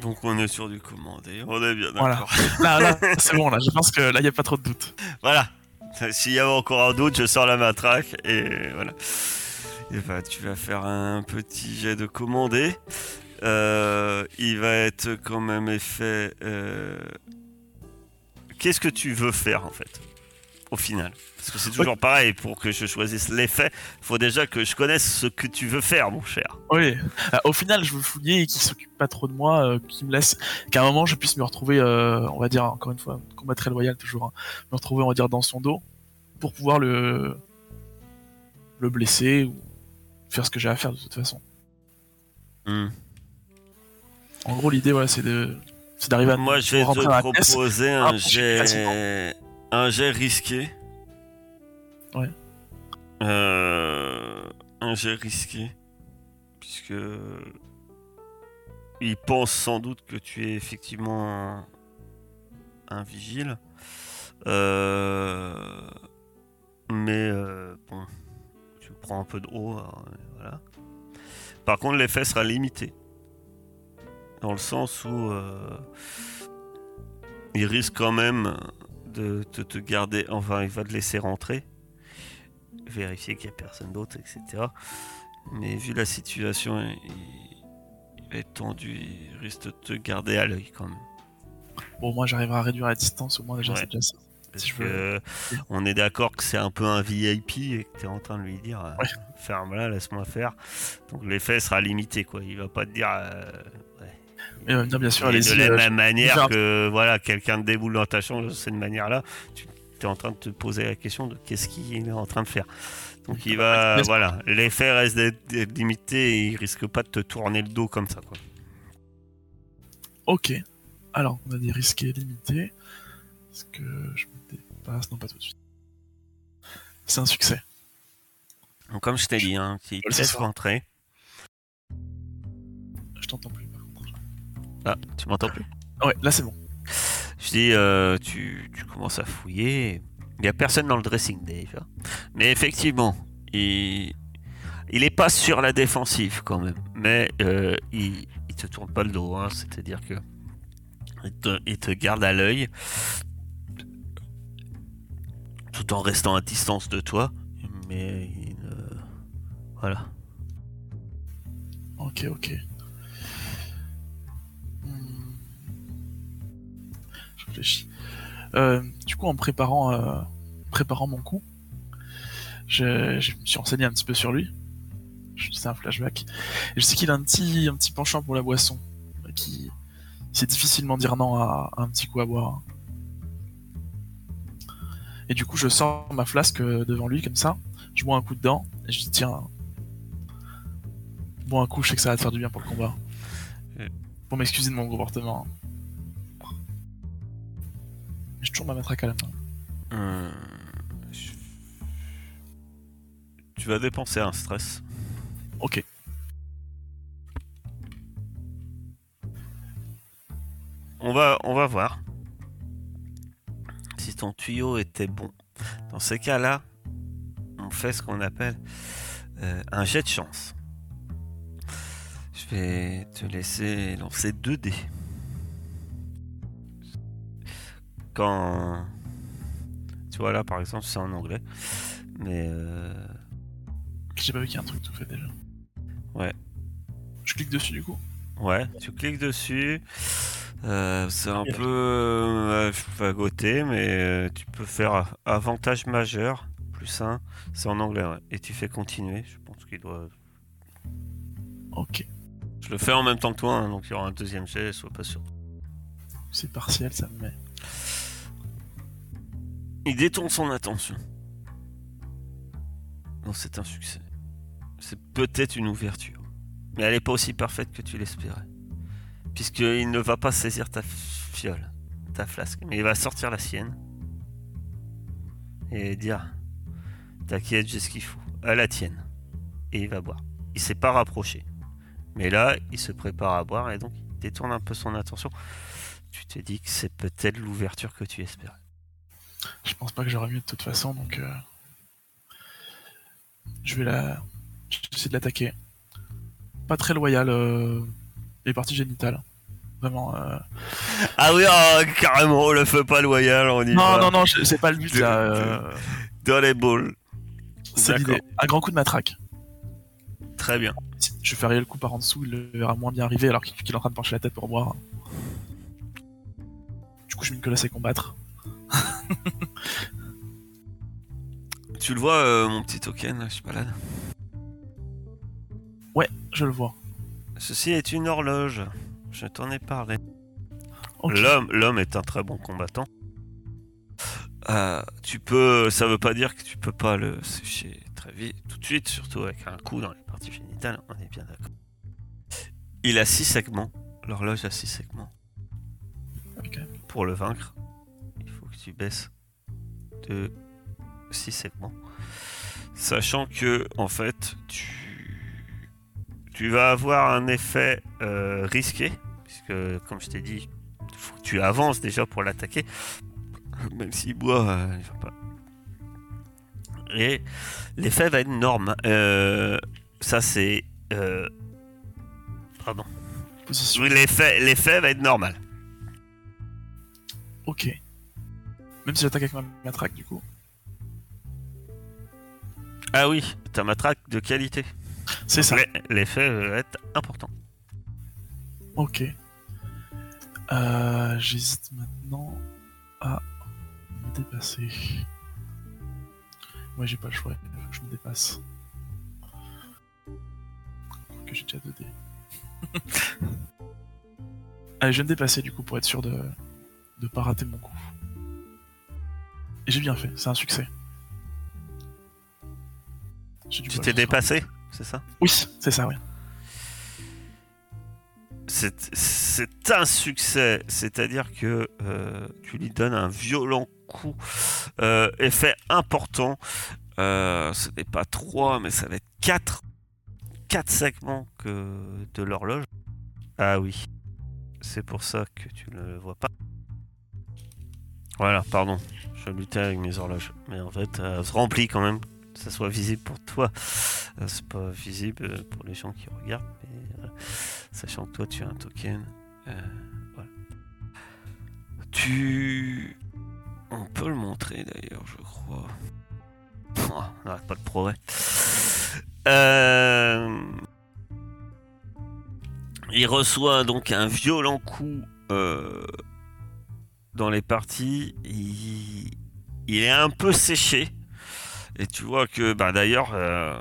Donc on est sur du commandé. On est bien Voilà. d'accord. Là, là, c'est bon, là. Je pense que là, il n'y a pas trop de doute. Voilà. S'il y avait encore un doute, je sors la matraque et voilà. Et bah, tu vas faire un petit jet de commandé. Euh, il va être quand même effet. euh, Qu'est-ce que tu veux faire en fait? Au final Parce que c'est toujours pareil, pour que je choisisse l'effet, faut déjà que je connaisse ce que tu veux faire, mon cher. Oui. Euh, au final, je veux fouiller et qu'il s'occupe pas trop de moi, euh, qu'il me laisse, qu'à un moment je puisse me retrouver, euh, on va dire encore une fois, combat très loyal toujours, hein, me retrouver on va dire dans son dos pour pouvoir le le blesser ou faire ce que j'ai à faire de toute façon. Hmm. En gros, l'idée voilà, c'est de c'est d'arriver à Moi, je vais te proposer un jet. Un jet risqué. Ouais. Euh, un jet risqué, puisque il pense sans doute que tu es effectivement un, un vigile. Euh, mais euh, bon, tu prends un peu de haut, euh, voilà. Par contre, l'effet sera limité. Dans le sens où il risque quand même de te, te garder, enfin il va te laisser rentrer, vérifier qu'il n'y a personne d'autre, etc. Mais vu la situation, il, il va être tendu, il risque de te garder à l'œil quand même. Bon, moi j'arriverai à réduire la distance au moins déjà, Ouais. c'est déjà ça. Parce Si je que veux. on est d'accord que c'est un peu un VIP et que tu es en train de lui dire euh, Ouais. ferme-la, laisse-moi faire. Donc l'effet sera limité quoi. Il va pas te dire euh. Mais non, bien sûr, Et allez-y. de la euh, même manière que voilà, quelqu'un te déboule dans ta chambre de cette manière-là, tu es en train de te poser la question de qu'est-ce qu'il est en train de faire. Donc il va, voilà, l'effet reste d'être limité et il risque pas de te tourner le dos comme ça. Quoi. Ok. Alors, on a des risqués limités. Est-ce que je me dépasse? Non, pas tout de suite. C'est un succès. Donc comme je t'ai dit, hein, il te le sais, laisse ça. rentrer. Je t'entends plus. Ah, tu m'entends plus? Ouais, là c'est bon. Je dis, euh, tu, tu commences à fouiller. Il n'y a personne dans le dressing, Dave. hein. Mais effectivement, il, il est pas sur la défensive quand même, mais euh, il, il te tourne pas le dos, hein, c'est-à-dire que il te, il te garde à l'œil tout en restant à distance de toi, mais il ne- voilà. Ok, ok. Réfléchis. Euh, du coup, en préparant, euh, préparant mon coup, je, je me suis renseigné un petit peu sur lui. C'est un flashback. Et je sais qu'il a un petit, un petit penchant pour la boisson. Qui, c'est difficilement dire non à, à un petit coup à boire. Et du coup, je sors ma flasque euh, devant lui comme ça. Je bois un coup dedans. Et je dis tiens, Bon, un coup, je sais que ça va te faire du bien pour le combat. Pour m'excuser de mon comportement. J'ai toujours ma matraque à la main. Euh, je- Tu vas dépenser un stress. Ok. On va, on va voir si ton tuyau était bon. Dans ces cas-là, on fait ce qu'on appelle euh, un jet de chance. Je vais te laisser lancer 2 dés. Quand. Tu vois là par exemple, c'est en anglais. Mais. euh, J'ai pas vu qu'il y a un truc tout fait déjà. Ouais. Je clique dessus du coup. Ouais, tu cliques dessus. Euh, c'est un Bien. peu euh, fagoté, mais euh, tu peux faire avantage majeur, plus 1. C'est en anglais, ouais. Et tu fais continuer. Je pense qu'il doit. Ok. Je le fais en même temps que toi, hein, donc il y aura un deuxième jet, sois pas sûr. C'est partiel, ça me met. Il détourne son attention. Non, c'est un succès. C'est peut-être une ouverture. Mais elle n'est pas aussi parfaite que tu l'espérais. Puisqu'il ne va pas saisir ta fiole, ta flasque. Mais il va sortir la sienne. Et dire T'inquiète, j'ai ce qu'il faut. À la tienne. Et il va boire. Il s'est pas rapproché. Mais là, il se prépare à boire et donc il détourne un peu son attention. Tu te dis que c'est peut-être l'ouverture que tu espérais. Je pense pas que j'aurais mieux de toute façon, donc. euh, Je vais la. Je vais essayer de l'attaquer. Pas très loyal. Euh... Les parties génitales. Vraiment. euh, Ah oui, ah, carrément, on le fait pas loyal, on y Non, va. non, non, je- c'est pas le but là. euh, Dans les balles. C'est. Un grand coup de matraque. Très bien. Je ferai le coup par en dessous, il le verra moins bien arriver alors qu'il est en train de pencher la tête pour boire. Du coup, je me que combattre. Tu le vois, euh, mon petit token, là, je suis balade. Ouais, je le vois. Ceci est une horloge. Je t'en ai parlé. L'homme, l'homme est un très bon combattant. Euh, tu peux, ça veut pas dire que tu peux pas le sécher très vite, tout de suite, surtout avec un coup dans les parties génitales. On est bien d'accord. Il a six segments. L'horloge a six segments. Pour le vaincre, tu baisses de 6 segments. Sachant que, en fait, tu, tu vas avoir un effet euh, risqué, puisque, comme je t'ai dit, il faut que tu avances déjà pour l'attaquer, même s'il boit, euh, il va pas. Et l'effet va être normal. Euh, ça, c'est. pardon. Oui, l'effet, l'effet va être normal. Ok. Même si j'attaque avec ma matraque, du coup. Ah oui, ta matraque de qualité. C'est ça. L'e- L'effet va être important. Ok. Euh, J'hésite maintenant à me dépasser. Ouais, j'ai pas le choix. il faut que je me dépasse. Que j'ai déjà 2 dés. Allez, je vais me dépasser du coup pour être sûr de de pas rater mon coup. J'ai bien fait, c'est un succès. Tu t'es dépassé, c'est ça? Oui, c'est ça, oui. C'est c'est un succès, c'est-à-dire que euh, tu lui donnes un violent coup, euh, effet important. Euh, ce n'est pas 3, mais ça va être 4. 4 segments que de l'horloge. Ah oui, c'est pour ça que tu ne le vois pas. Voilà, pardon, je luttais avec mes horloges. Mais en fait, elle se remplit quand même ça soit visible pour toi. Euh, C'est pas visible euh, pour les gens qui regardent, mais euh, sachant que toi tu as un token. euh, voilà. Tu. On peut le montrer d'ailleurs, je crois. On n'arrête pas de progrès. Euh, Il reçoit donc un violent coup euh, dans les parties. Il... est un peu séché. Et tu vois que, bah, d'ailleurs, euh,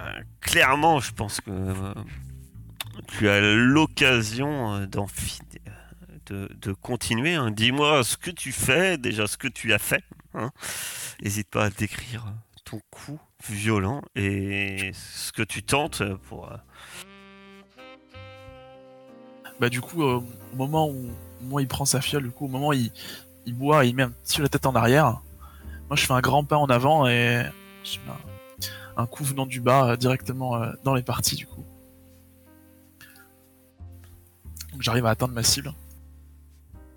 euh, clairement, je pense que euh, tu as l'occasion d'en de, continuer. hein. Dis-moi ce que tu fais, déjà ce que tu as fait. hein. N'hésite pas à décrire ton coup violent et ce que tu tentes pour. Bah du coup, au moment où moi il prend sa fiole, du coup, au moment où il, il boit, il met un petit peu la tête en arrière. Moi je fais un grand pas en avant et je mets un, un coup venant du bas euh, directement euh, dans les parties du coup. Donc j'arrive à atteindre ma cible.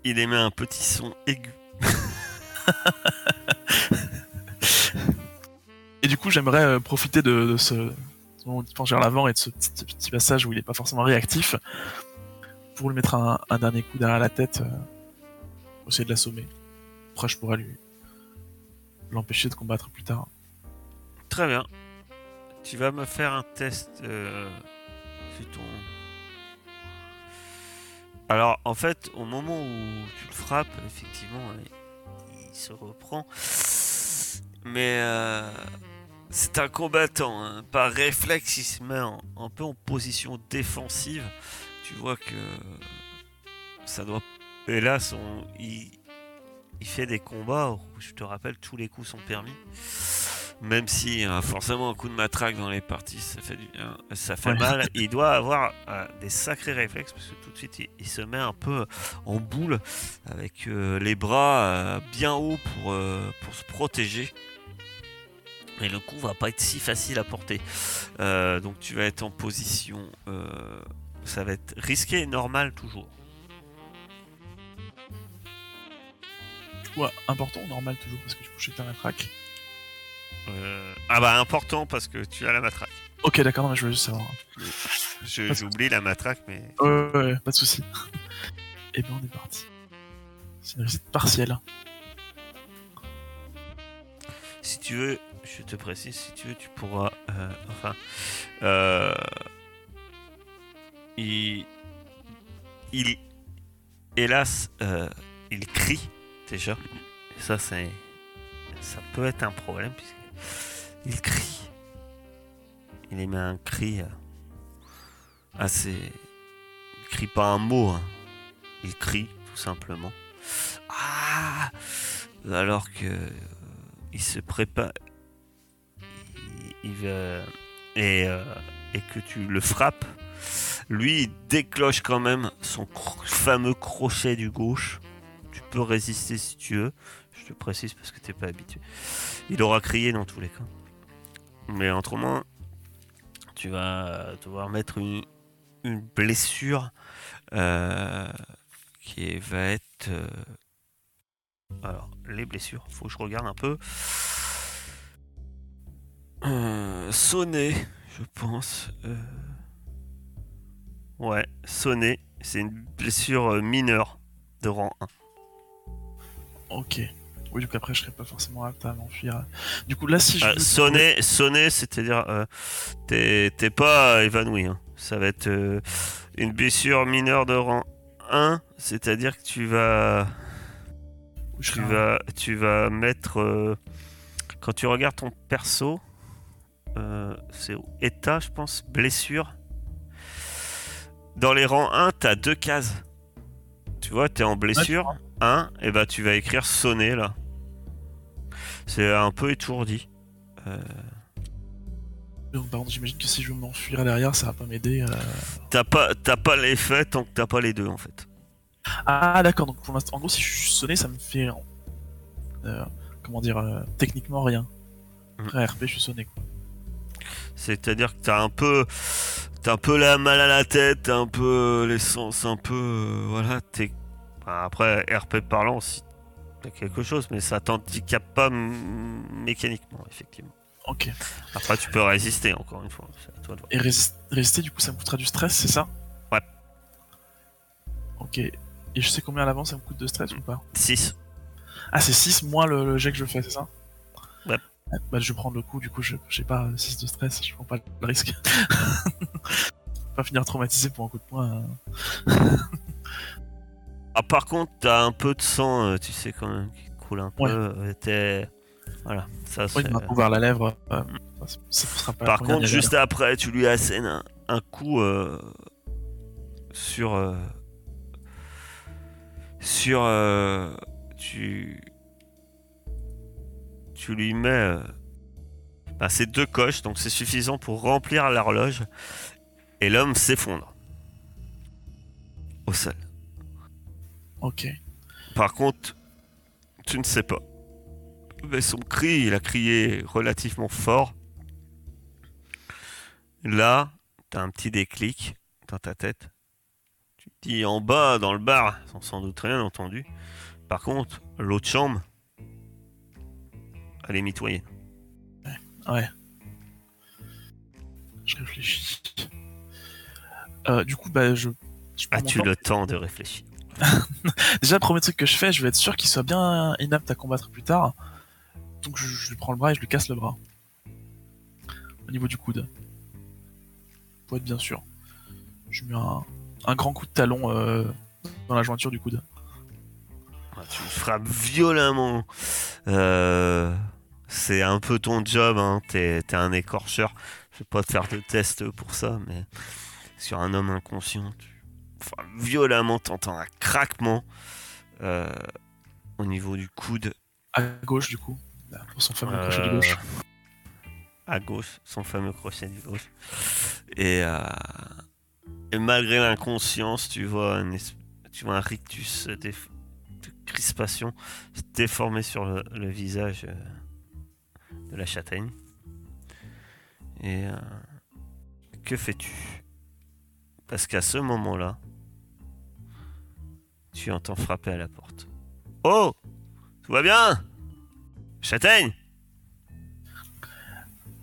Il émet un petit son aigu. Et du coup j'aimerais euh, profiter de, de ce, moment où il penche vers l'avant et de ce petit, petit passage où il est pas forcément réactif pour lui mettre un, dernier coup derrière la tête, euh, pour essayer de l'assommer. Après je pourrais lui l'empêcher de combattre plus tard. Très bien. Tu vas me faire un test euh. Alors, en fait, au moment où tu le frappes, effectivement, il, se reprend. Mais euh, c'est un combattant. hein. Par réflexe, il se met un peu en position défensive. Tu vois que ça doit. Hélas, on, il, il fait des combats où, je te rappelle, tous les coups sont permis. Même si euh, forcément un coup de matraque dans les parties, ça fait, du bien, ça fait Ouais. mal. Il doit avoir euh, des sacrés réflexes parce que tout de suite il, il se met un peu en boule avec euh, les bras euh, bien hauts pour, pour se protéger. Et le coup va pas être si facile à porter. Euh, donc tu vas être en position. euh, ça va être risqué et normal toujours. Coup, important ou normal toujours parce que du coup j'ai ta matraque. Euh, ah bah important parce que tu as la matraque. Ok d'accord, non mais je voulais juste savoir. Je- J'oublie la matraque, mais Ouais, ouais, ouais, pas de soucis. Et ben on est parti. C'est une réussite partielle. si tu veux, je te précise, si tu veux, tu pourras. euh, enfin. euh, il. Il. Hélas, euh, il crie déjà. Ça, c'est. Ça peut être un problème, puisque. Il crie. Il émet un cri euh, assez. Il crie pas un mot, hein. il crie tout simplement. Ah Alors que euh, il se prépare, il, va et, et que tu le frappes, lui il déclenche quand même son fameux crochet du gauche. Tu peux résister si tu veux. Je te précise parce que t'es pas habitué. Il aura crié dans tous les cas. Mais autrement, tu vas devoir mettre une, une blessure euh, qui va être. euh, alors, les blessures, faut que je regarde un peu. Euh, sonner, je pense. Euh, Ouais, sonner. C'est une blessure euh, mineure de rang 1. Ok. Oui, du coup après je serais pas forcément apte à m'enfuir. Du coup là si je... Euh, veux- sonner, sonner, c'est-à-dire euh, t'es pas évanoui. hein. Ça va être euh, une blessure mineure de rang 1, c'est-à-dire que tu vas, je tu vas, tu vas mettre euh, quand tu regardes ton perso, euh, c'est où? État, je pense, blessure. Dans les rangs 1, t'as deux cases. Tu vois, t'es en blessure 1, et bah tu vas écrire sonner là. C'est un peu étourdi. Euh, par contre, j'imagine que si je veux m'enfuir derrière, ça va pas m'aider. euh. T'as pas, t'as pas l'effet tant que t'as pas les deux en fait. Ah d'accord, donc pour l'instant, en gros si je suis sonné, ça me fait... euh, comment dire, euh, techniquement rien. Mm. Après RP, je suis sonné quoi. C'est-à-dire que t'as un peu, t'as un peu la mal à la tête, t'as un peu les sens, un peu, euh, voilà. T'es, après RP parlant, si t'as quelque chose, mais ça t'handicape pas mécaniquement effectivement. Ok. Après, tu peux résister, encore une fois. à toi de voir. Et rési- résister, du coup, ça me coûtera du stress, c'est ça? Ouais. Ok. Et je sais combien à l'avance ça me coûte de stress ou pas? 6. Ah, c'est 6 moins le, le jet que je fais, c'est ça? Ouais. Bah, je vais prendre le coup, du coup, je j'ai pas 6 de stress, je prends pas le risque. pas finir traumatisé pour un coup de poing. euh. Ah, par contre, t'as un peu de sang, euh, tu sais, quand même, qui coule un peu. Ouais. euh, t'es- Voilà, ça il m'a ouvert la lèvre. euh, ça, ça sera pas la Par contre, juste après, tu lui assènes un, un coup euh, sur. euh, sur. euh, tu. Tu lui mets. euh, bah, c'est deux coches, donc c'est suffisant pour remplir l'horloge. Et l'homme s'effondre. Au sol. Ok. Par contre, tu ne sais pas. Mais son cri, il a crié relativement fort. Là, t'as un petit déclic dans ta tête. Tu te dis en bas, dans le bar, ont sans doute rien entendu. Par contre, l'autre chambre, elle est mitoyenne. Ouais. Je réfléchis. Euh, du coup, bah, je. As-tu le temps de réfléchir? Déjà, le premier truc que je fais, je vais être sûr qu'il soit bien inapte à combattre plus tard. Donc, je, je lui prends le bras et je lui casse le bras. Au niveau du coude. Pour être bien sûr. Je mets un, un grand coup de talon euh, dans la jointure du coude. Ah, Tu frappes violemment. Euh, c'est un peu ton job, hein. t'es t'es un écorcheur. Je vais pas te faire de test pour ça, mais sur un homme inconscient, tu violemment, t'entends un craquement euh, au niveau du coude. À gauche, du coup. Pour son fameux crochet de Euh, gauche. À gauche, son fameux crochet du gauche. Et, euh, et malgré l'inconscience, tu vois un, es- tu vois un rictus de crispation se déformer sur le, le visage de la châtaigne. Et euh, que fais-tu? Parce qu'à ce moment-là, tu entends frapper à la porte. Oh Tout va bien Châtaigne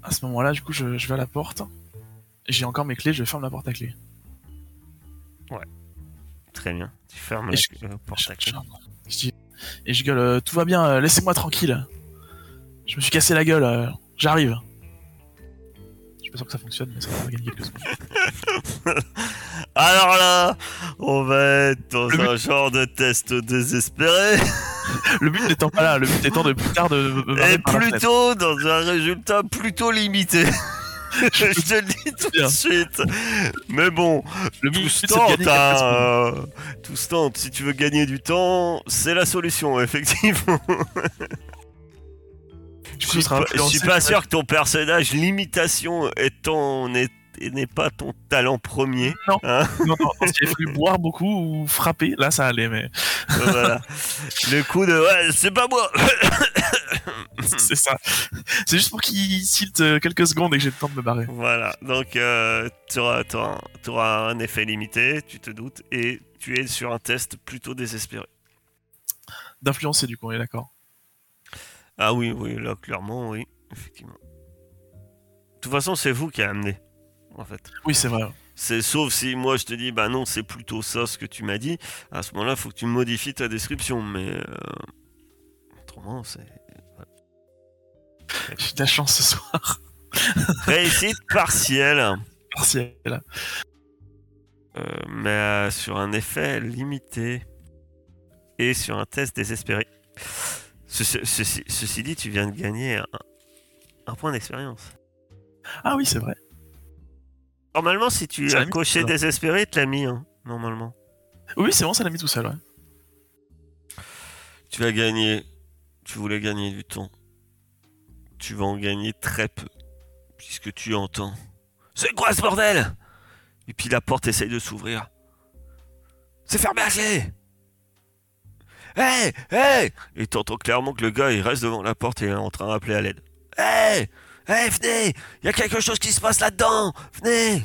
À ce moment-là, du coup, je, je vais à la porte. J'ai encore mes clés, je ferme la porte à clé. Très bien. Tu fermes Et la je- euh, porte Je- à clé. je dis- et je gueule, euh, tout va bien, laissez-moi tranquille. Je me suis cassé la gueule, euh, j'arrive. Je suis pas sûr que ça fonctionne, mais ça va gagner quelques secondes. Alors là, on va être dans Le un genre de test désespéré Le but n'étant pas là, le but étant de plus tard de et plutôt dans un résultat plutôt limité. Je te le dis tout de suite. Mais bon, Le tout but, tente. hein, euh, tout se tente. Si tu veux gagner du temps, c'est la solution, effectivement. Je suis pas, je influencé suis pas par- sûr que ton personnage, l'imitation étant n'est n'est pas ton talent premier. Non. Hein Non, non, a fallu boire beaucoup ou frapper, là ça allait, mais voilà. Le coup de ouais, c'est pas moi. c'est ça. C'est juste pour qu'il tilte quelques secondes et que j'ai le temps de me barrer. Voilà, donc euh, tu auras, un effet limité, tu te doutes, et tu es sur un test plutôt désespéré. D'influencer, du coup, on est d'accord. Ah oui, oui, là clairement, oui, effectivement. De toute façon, c'est vous qui a amené, en fait. Oui, c'est vrai. C'est sauf si moi je te dis, bah non, c'est plutôt ça ce que tu m'as dit. À ce moment-là, faut que tu modifies ta description, mais euh, autrement, c'est J'ai de la chance ce soir. réussite partielle. Partiel. Euh, mais euh, sur un effet limité et sur un test désespéré. Ceci, ceci- ceci dit, tu viens de gagner un, un point d'expérience. Ah oui, c'est vrai. Normalement, si tu as coché désespéré, tu l'as mis, hein, normalement. Oui, c'est bon, ça l'a mis tout seul, ouais. Tu vas gagner. Tu voulais gagner du temps. Tu vas en gagner très peu. Puisque tu entends. C'est quoi ce bordel? Et puis la porte essaye de s'ouvrir. C'est fermé à clé Hé Hé Et t'entends clairement que le gars il reste devant la porte et est en train d'appeler à l'aide. Hé Hé, venez Il y a quelque chose qui se passe là-dedans Venez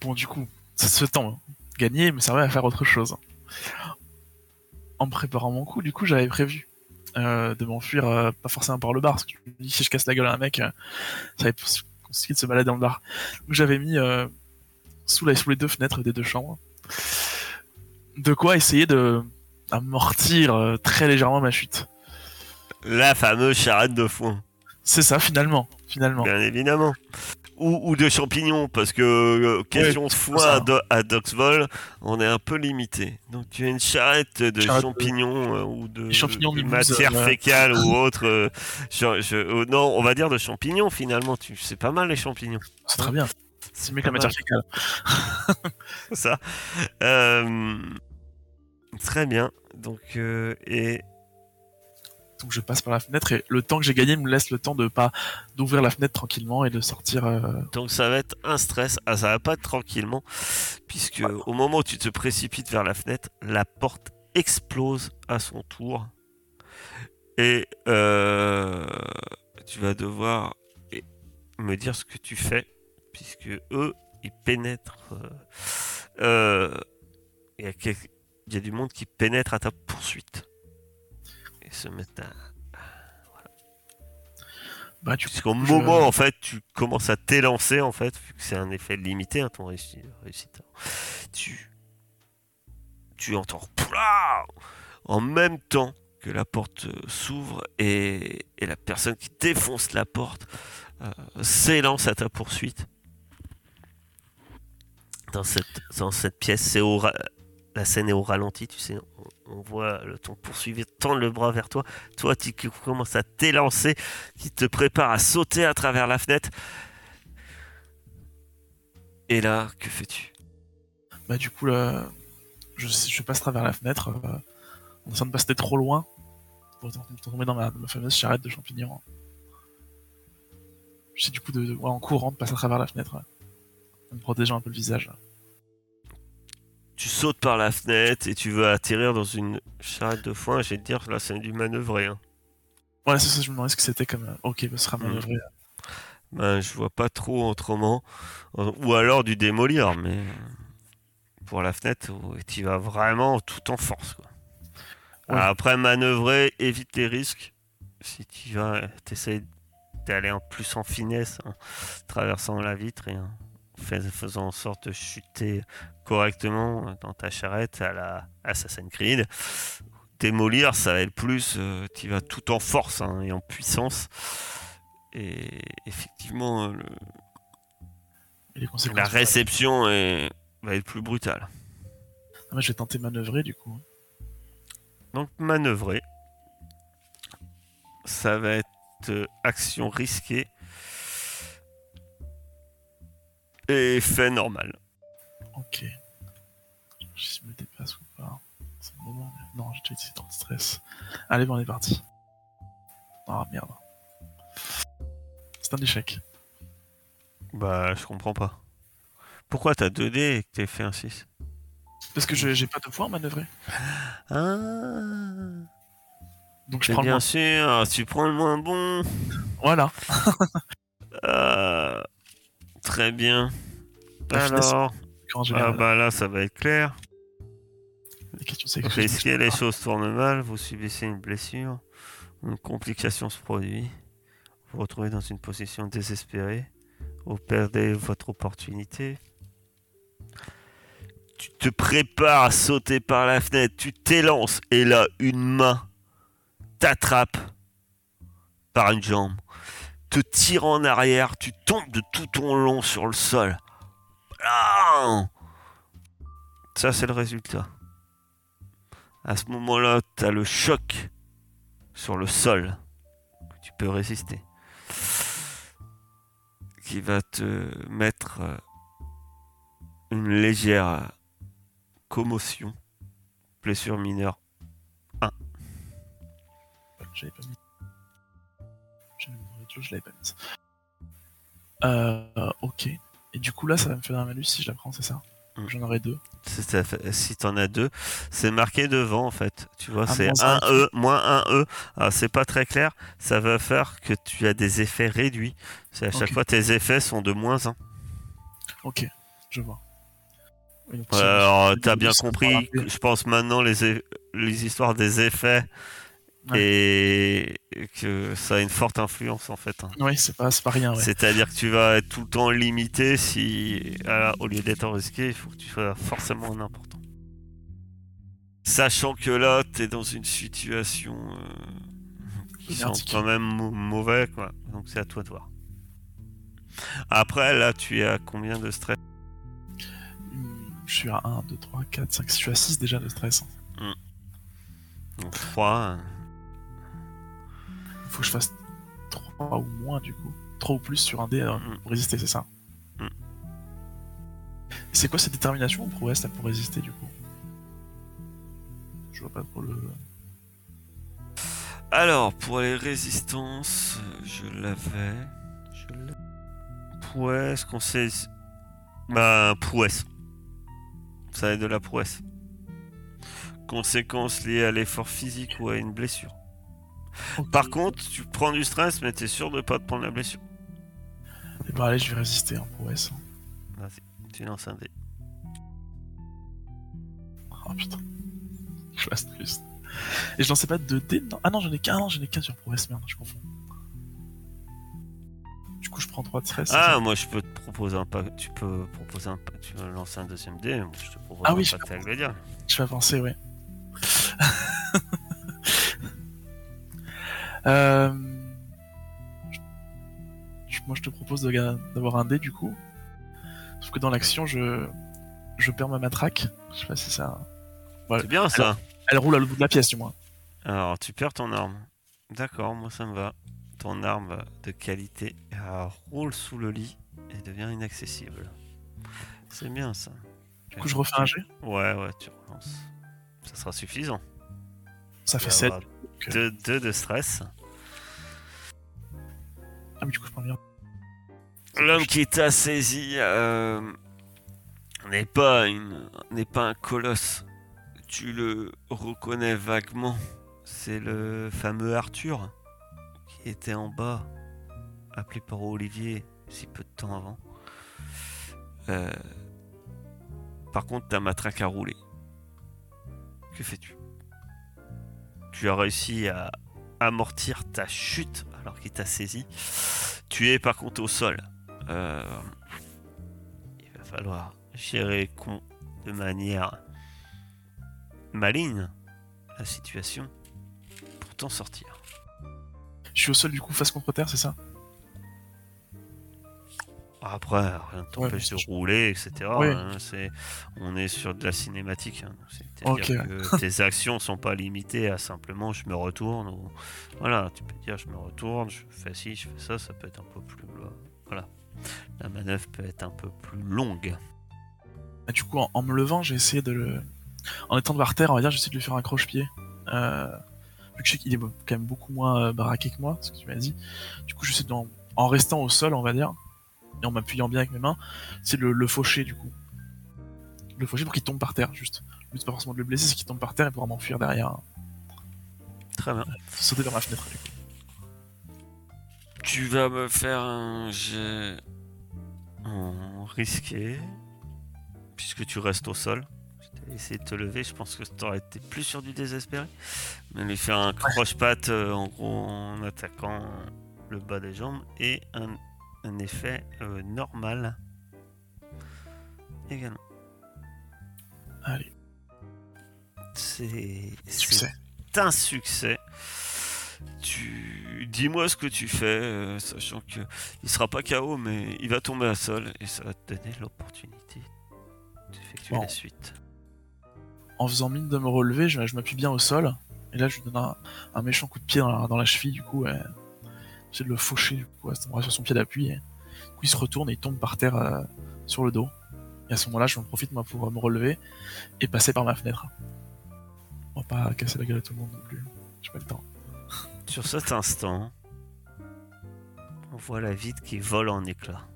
Bon, du coup, ça se temps hein. gagner me servait à faire autre chose. En préparant mon coup, du coup, j'avais prévu euh, de m'enfuir, euh, pas forcément par le bar, parce que je me dis si je casse la gueule à un mec, euh, ça va être compliqué de se balader dans le bar. Donc j'avais mis sous les deux fenêtres des deux chambres de quoi essayer de amortir euh, très légèrement ma chute. La fameuse charrette de foin, C'est ça finalement, finalement. bien évidemment. Ou, ou de champignons, parce que euh, question de foin à, à Doxvol, on est un peu limité. Donc tu as une charrette de Charrette champignons euh, ou de, champignons matière euh, fécale ou autre. je- je- non, on va dire de champignons finalement. Tu, c'est pas mal les champignons. C'est très bien. C'est mieux que la matière fécale. Ça. Euh, très bien. Donc euh, et Donc je passe par la fenêtre et le temps que j'ai gagné me laisse le temps de pas d'ouvrir la fenêtre tranquillement et de sortir. euh, Donc ça va être un stress. Ah, ça va pas être tranquillement, puisque au moment où tu te précipites vers la fenêtre, la porte explose à son tour. Et euh, tu vas devoir me dire ce que tu fais, puisque eux, ils pénètrent. euh, euh, Il y, a quel- il y a du monde qui pénètre à ta poursuite. Et se mettent à, Bah du coup, Puisqu'au je- moment, en fait, tu commences à t'élancer, en fait, vu que c'est un effet limité, hein, ton réussi- réussite, tu, tu entends Poulah en même temps que la porte s'ouvre et, et la personne qui défonce la porte euh, s'élance à ta poursuite. Dans cette, pièce, c'est au la scène est au ralenti, tu sais, on, voit le, ton poursuivant tendre le bras vers toi. Toi, tu commences à t'élancer qui te prépare à sauter à travers la fenêtre. Et là, que fais-tu? Bah du coup là, je, passe à travers la fenêtre euh, en essayant de pas rester trop loin pour tomber dans ma, dans ma fameuse charrette de champignons. J'essaie du coup de, de- en courant de passer à travers la fenêtre, me protégeant un peu le visage. Tu sautes par la fenêtre et tu veux atterrir dans une charrette de foin. Te dire, là, c'est du manœuvrer. hein. Ouais, c'est ça, je me demandais ce que c'était comme. euh, Ok, ce sera Mhm. manœuvré. Ben, je vois pas trop autrement. Ou alors du démolir, mais pour la fenêtre, tu vas vraiment tout en force. quoi. Ouais. Après, manœuvrer, évite les risques. Si tu vas, t'essayes d'aller en plus en finesse, en traversant la vitre et en faisant en sorte de chuter correctement dans ta charrette à la Assassin's Creed. Démolir, ça va être plus, euh, tu vas tout en force hein, et en puissance. Et effectivement, le- conséquences. la réception est- va être plus brutale. Ah, je vais tenter manœuvrer du coup. Donc manœuvrer, ça va être euh, action risquée et fait normal. Ok. Je me déplace ou pas. C'est le moment. mais- Non, j'ai déjà utilisé trop de stress. Allez, bon, on est parti. Ah merde. C'est un échec. Bah, je comprends pas. Pourquoi t'as 2D et que t'as fait un 6 Parce que je- j'ai pas de à manœuvrer. Ah Donc je prends le bien moins. sûr, tu prends le moins bon. Voilà. Ah, très bien. La Alors, Quand je ah bah là, ça va être clair. Les questions, c'est que les choses tournent mal, vous subissez une blessure, une complication se produit, vous vous retrouvez dans une position désespérée, vous perdez votre opportunité. Tu te prépares à sauter par la fenêtre, tu t'élances et là, une main t'attrape par une jambe, te tire en arrière, tu tombes de tout ton long sur le sol. Ah Ça, c'est le résultat. À ce moment-là, tu as le choc sur le sol que tu peux résister. Qui va te mettre euh, une légère euh, commotion. Blessure mineure. J'avais pas mis. Je l'avais pas mise. Euh, ok. Et du coup, là, ça va me faire un malus si je la prends, c'est ça? Mm. J'en aurai deux. Fait- Si t'en as deux, c'est marqué devant en fait. Tu vois, Ah, c'est moins 1 cinq. E, moins 1 E. Alors c'est pas très clair. Ça va faire que tu as des effets réduits. C'est à chaque Ok. fois tes effets sont de moins 1. Ok, je vois. Alors, t'as bien compris, je pense maintenant les, eff- les histoires des effets et que ça a une forte influence en fait. hein. Oui, c'est pas, c'est pas rien. Ouais. C'est-à-dire que tu vas être tout le temps limité si, à- au lieu d'être risqué, il faut que tu sois forcément en important. Sachant que là, tu es dans une situation euh, qui sent Merdique. quand même mau- mauvais, quoi. Donc c'est à toi de voir. Après, là, tu es à combien de stress? Hum, Je suis à 1, 2, 3, 4, 5, je suis à 6 déjà de stress. Donc 3. Il faut que je fasse 3 ou moins du coup. 3 ou plus sur un dé euh, Mm. pour résister, c'est ça Mm. C'est quoi cette détermination ou prouesse là pour résister du coup? Je vois pas trop le. Alors, pour les résistances, je l'avais. Je l'ai. Prouesse, conseil. Bah, prouesse. Ça est de la prouesse. Conséquences liées à l'effort physique ou à une blessure. Par contre, tu prends du stress, mais t'es sûr de pas te prendre la blessure. Et bah allez, je vais résister en prouesse. Vas-y, tu lances un dé. Oh putain. Je passe triste. Et je lançais pas de dés non Ah non, j'en ai qu'un, non, j'en ai qu'un sur prouesse, merde, je confonds. Du coup, je prends 3 de stress. Ah, moi je peux te proposer un pack. Tu peux proposer un pack. Tu veux lancer un deuxième dé. Moi je te propose Ah un oui, je avec le diable. Je vais penser, ouais. Euh, Moi, je te propose d'avoir un dé du coup. Sauf que dans l'action, je... je perds ma matraque. Je sais pas si ça. C'est bien ça. Elle roule à l'autre bout de la pièce, du moins. Alors, tu perds ton arme. D'accord, moi ça me va. Ton arme de qualité roule sous le lit et devient inaccessible. C'est bien ça. Du coup, je refais un jet. Ouais, ouais, tu relances. Ça sera suffisant. Ça fait vas 7. avoir de stress. Ah, mais du coup, je prends bien. L'homme qui t'a saisi euh, n'est pas une n'est pas un colosse. Tu le reconnais vaguement. C'est le fameux Arthur qui était en bas, appelé par Olivier si peu de temps avant. Euh, par contre, ta matraque a roulé. Que fais-tu? Tu as réussi à amortir ta chute alors qu'il t'a saisi. Tu es par contre au sol. Euh, il va falloir gérer de manière maligne la situation pour t'en sortir. Je suis au sol, du coup, face contre terre, c'est ça? Après, rien ne t'empêche de rouler, etc. Oui. hein, c'est, on est sur de la cinématique. hein, c'est-à-dire que tes actions sont pas limitées à simplement je me retourne. Ou... Voilà, tu peux dire je me retourne, je fais ci, je fais ça, ça peut être un peu plus. Voilà. La manœuvre peut être un peu plus longue. Ah, Du coup, en, en me levant, j'ai essayé de le. En étant par terre, on va dire, j'essaie de lui faire un croche-pied. Euh, vu que je sais qu'il est quand même beaucoup moins euh, baraqué que moi, ce que tu m'as dit. Du coup, j'essaie d'en- en restant au sol, on va dire, et en m'appuyant bien avec mes mains, c'est le, le faucher, du coup. Le faucher pour qu'il tombe par terre, juste. Le but, c'est pas forcément de le blesser, c'est qu'il tombe par terre et pourra m'enfuir derrière. Très bien. Sauter vers ma fenêtre, du coup. Tu vas me faire un jet en risqué, puisque tu restes au sol. Je t'ai essayé de te lever, je pense que tu aurais été plus sur du désespéré. Mais lui faire un croche-patte euh, en gros en attaquant le bas des jambes et un, un effet euh, normal également. Allez, C'est un succès. Tu dis-moi ce que tu fais, euh, sachant que il sera pas KO, mais il va tomber à sol et ça va te donner l'opportunité d'effectuer Bon. la suite. En faisant mine de me relever, je, je m'appuie bien au sol, et là, je lui donne un, un méchant coup de pied dans la, dans la cheville, du coup, de le faucher, du coup, à sur son pied d'appui, et il se retourne et il tombe par terre euh, sur le dos. Et à ce moment-là, je en profite, moi, pour euh, me relever et passer par ma fenêtre. On va pas casser la gueule à tout le monde non plus. J'ai pas le temps. Sur cet instant, on voit la vitre qui vole en éclats.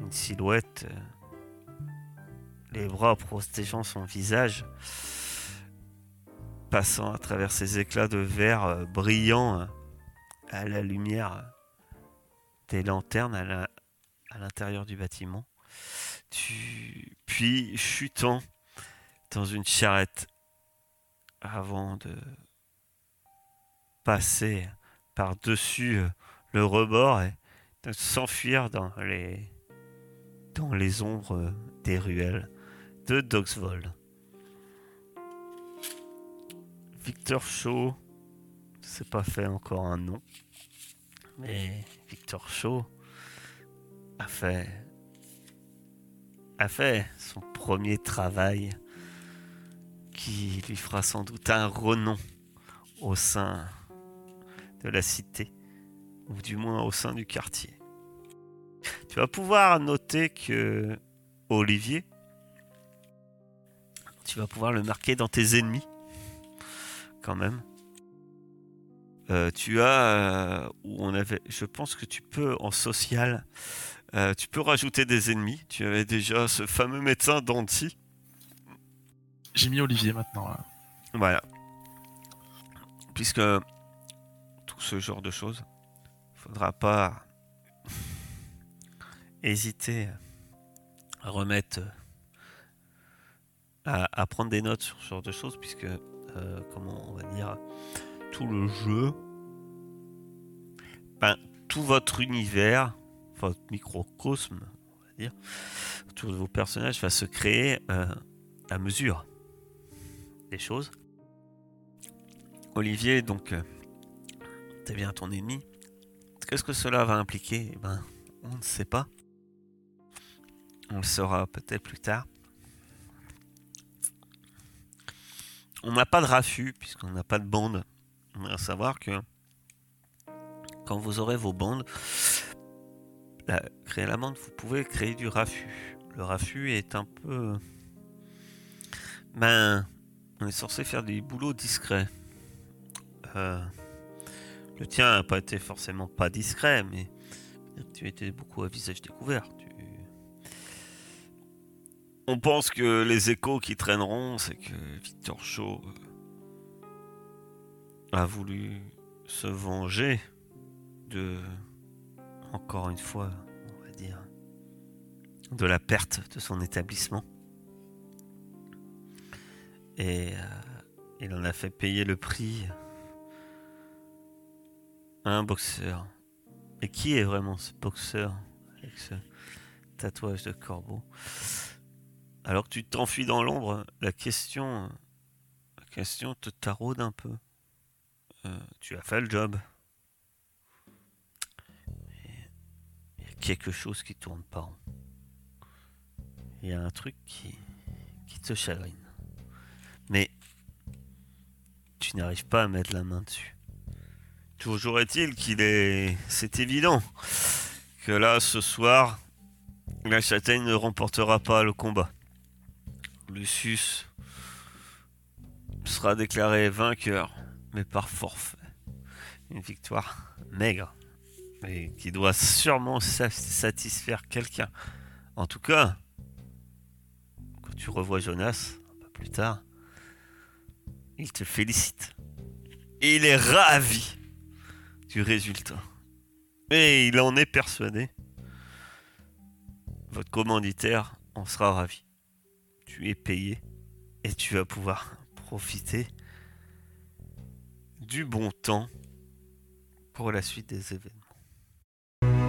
Une silhouette, euh, les bras protégeant son visage, passant à travers ces éclats de verre brillants à la lumière des lanternes à la- à l'intérieur du bâtiment. Tu... Puis chutant dans une charrette avant de passer par-dessus euh, le rebord et de s'enfuir dans les, dans les ombres euh, des ruelles de Dogsvold. Victor Shaw, c'est pas fait encore un nom, mais Victor Shaw a fait a fait son premier travail qui lui fera sans doute un renom au sein de la cité, ou du moins au sein du quartier. Tu vas pouvoir noter que Olivier, tu vas pouvoir le marquer dans tes ennemis, quand même. Euh, tu as, euh, où on avait, je pense que tu peux en social, euh, tu peux rajouter des ennemis. Tu avais déjà ce fameux médecin Danti. J'ai mis Olivier maintenant. là. Voilà. Puisque tout ce genre de choses, faudra pas hésiter à remettre, à, à prendre des notes sur ce genre de choses, puisque, euh, comment on va dire, tout le jeu, ben, tout votre univers, votre microcosme, on va dire, autour vos personnages va se créer euh, à mesure des choses. Olivier, donc, euh, t'es bien ton ennemi. Qu'est-ce que cela va impliquer? Eh ben, on ne sait pas. On le saura peut-être plus tard. On n'a pas de raffut, puisqu'on n'a pas de bande. On va savoir que quand vous aurez vos bandes, créer la bande, vous pouvez créer du raffut. Le raffut est un peu... Ben, on est censé faire des boulots discrets. Euh, le tien n'a pas été forcément pas discret, mais tu étais beaucoup à visage découvert. On pense que les échos qui traîneront, c'est que Victor Shaw a voulu se venger de, encore une fois, on va dire, de la perte de son établissement. Et euh, il en a fait payer le prix à un boxeur. Et qui est vraiment ce boxeur avec ce tatouage de corbeau? Alors que tu t'enfuis dans l'ombre, la question, la question te taraude un peu. Euh, tu as fait le job. Il y a quelque chose qui tourne pas. Il y a un truc qui, qui te chagrine. Mais tu n'arrives pas à mettre la main dessus. Toujours est-il qu'il est... C'est évident que là, ce soir, la châtaigne ne remportera pas le combat. Lucius sera déclaré vainqueur, par forfait. Une victoire maigre, mais qui doit sûrement sa- satisfaire quelqu'un. En tout cas, quand tu revois Jonas, un peu plus tard, il te félicite. Et il est ravi du résultat. Et il en est persuadé. Votre commanditaire en sera ravi. Tu es payé et tu vas pouvoir profiter du bon temps pour la suite des événements.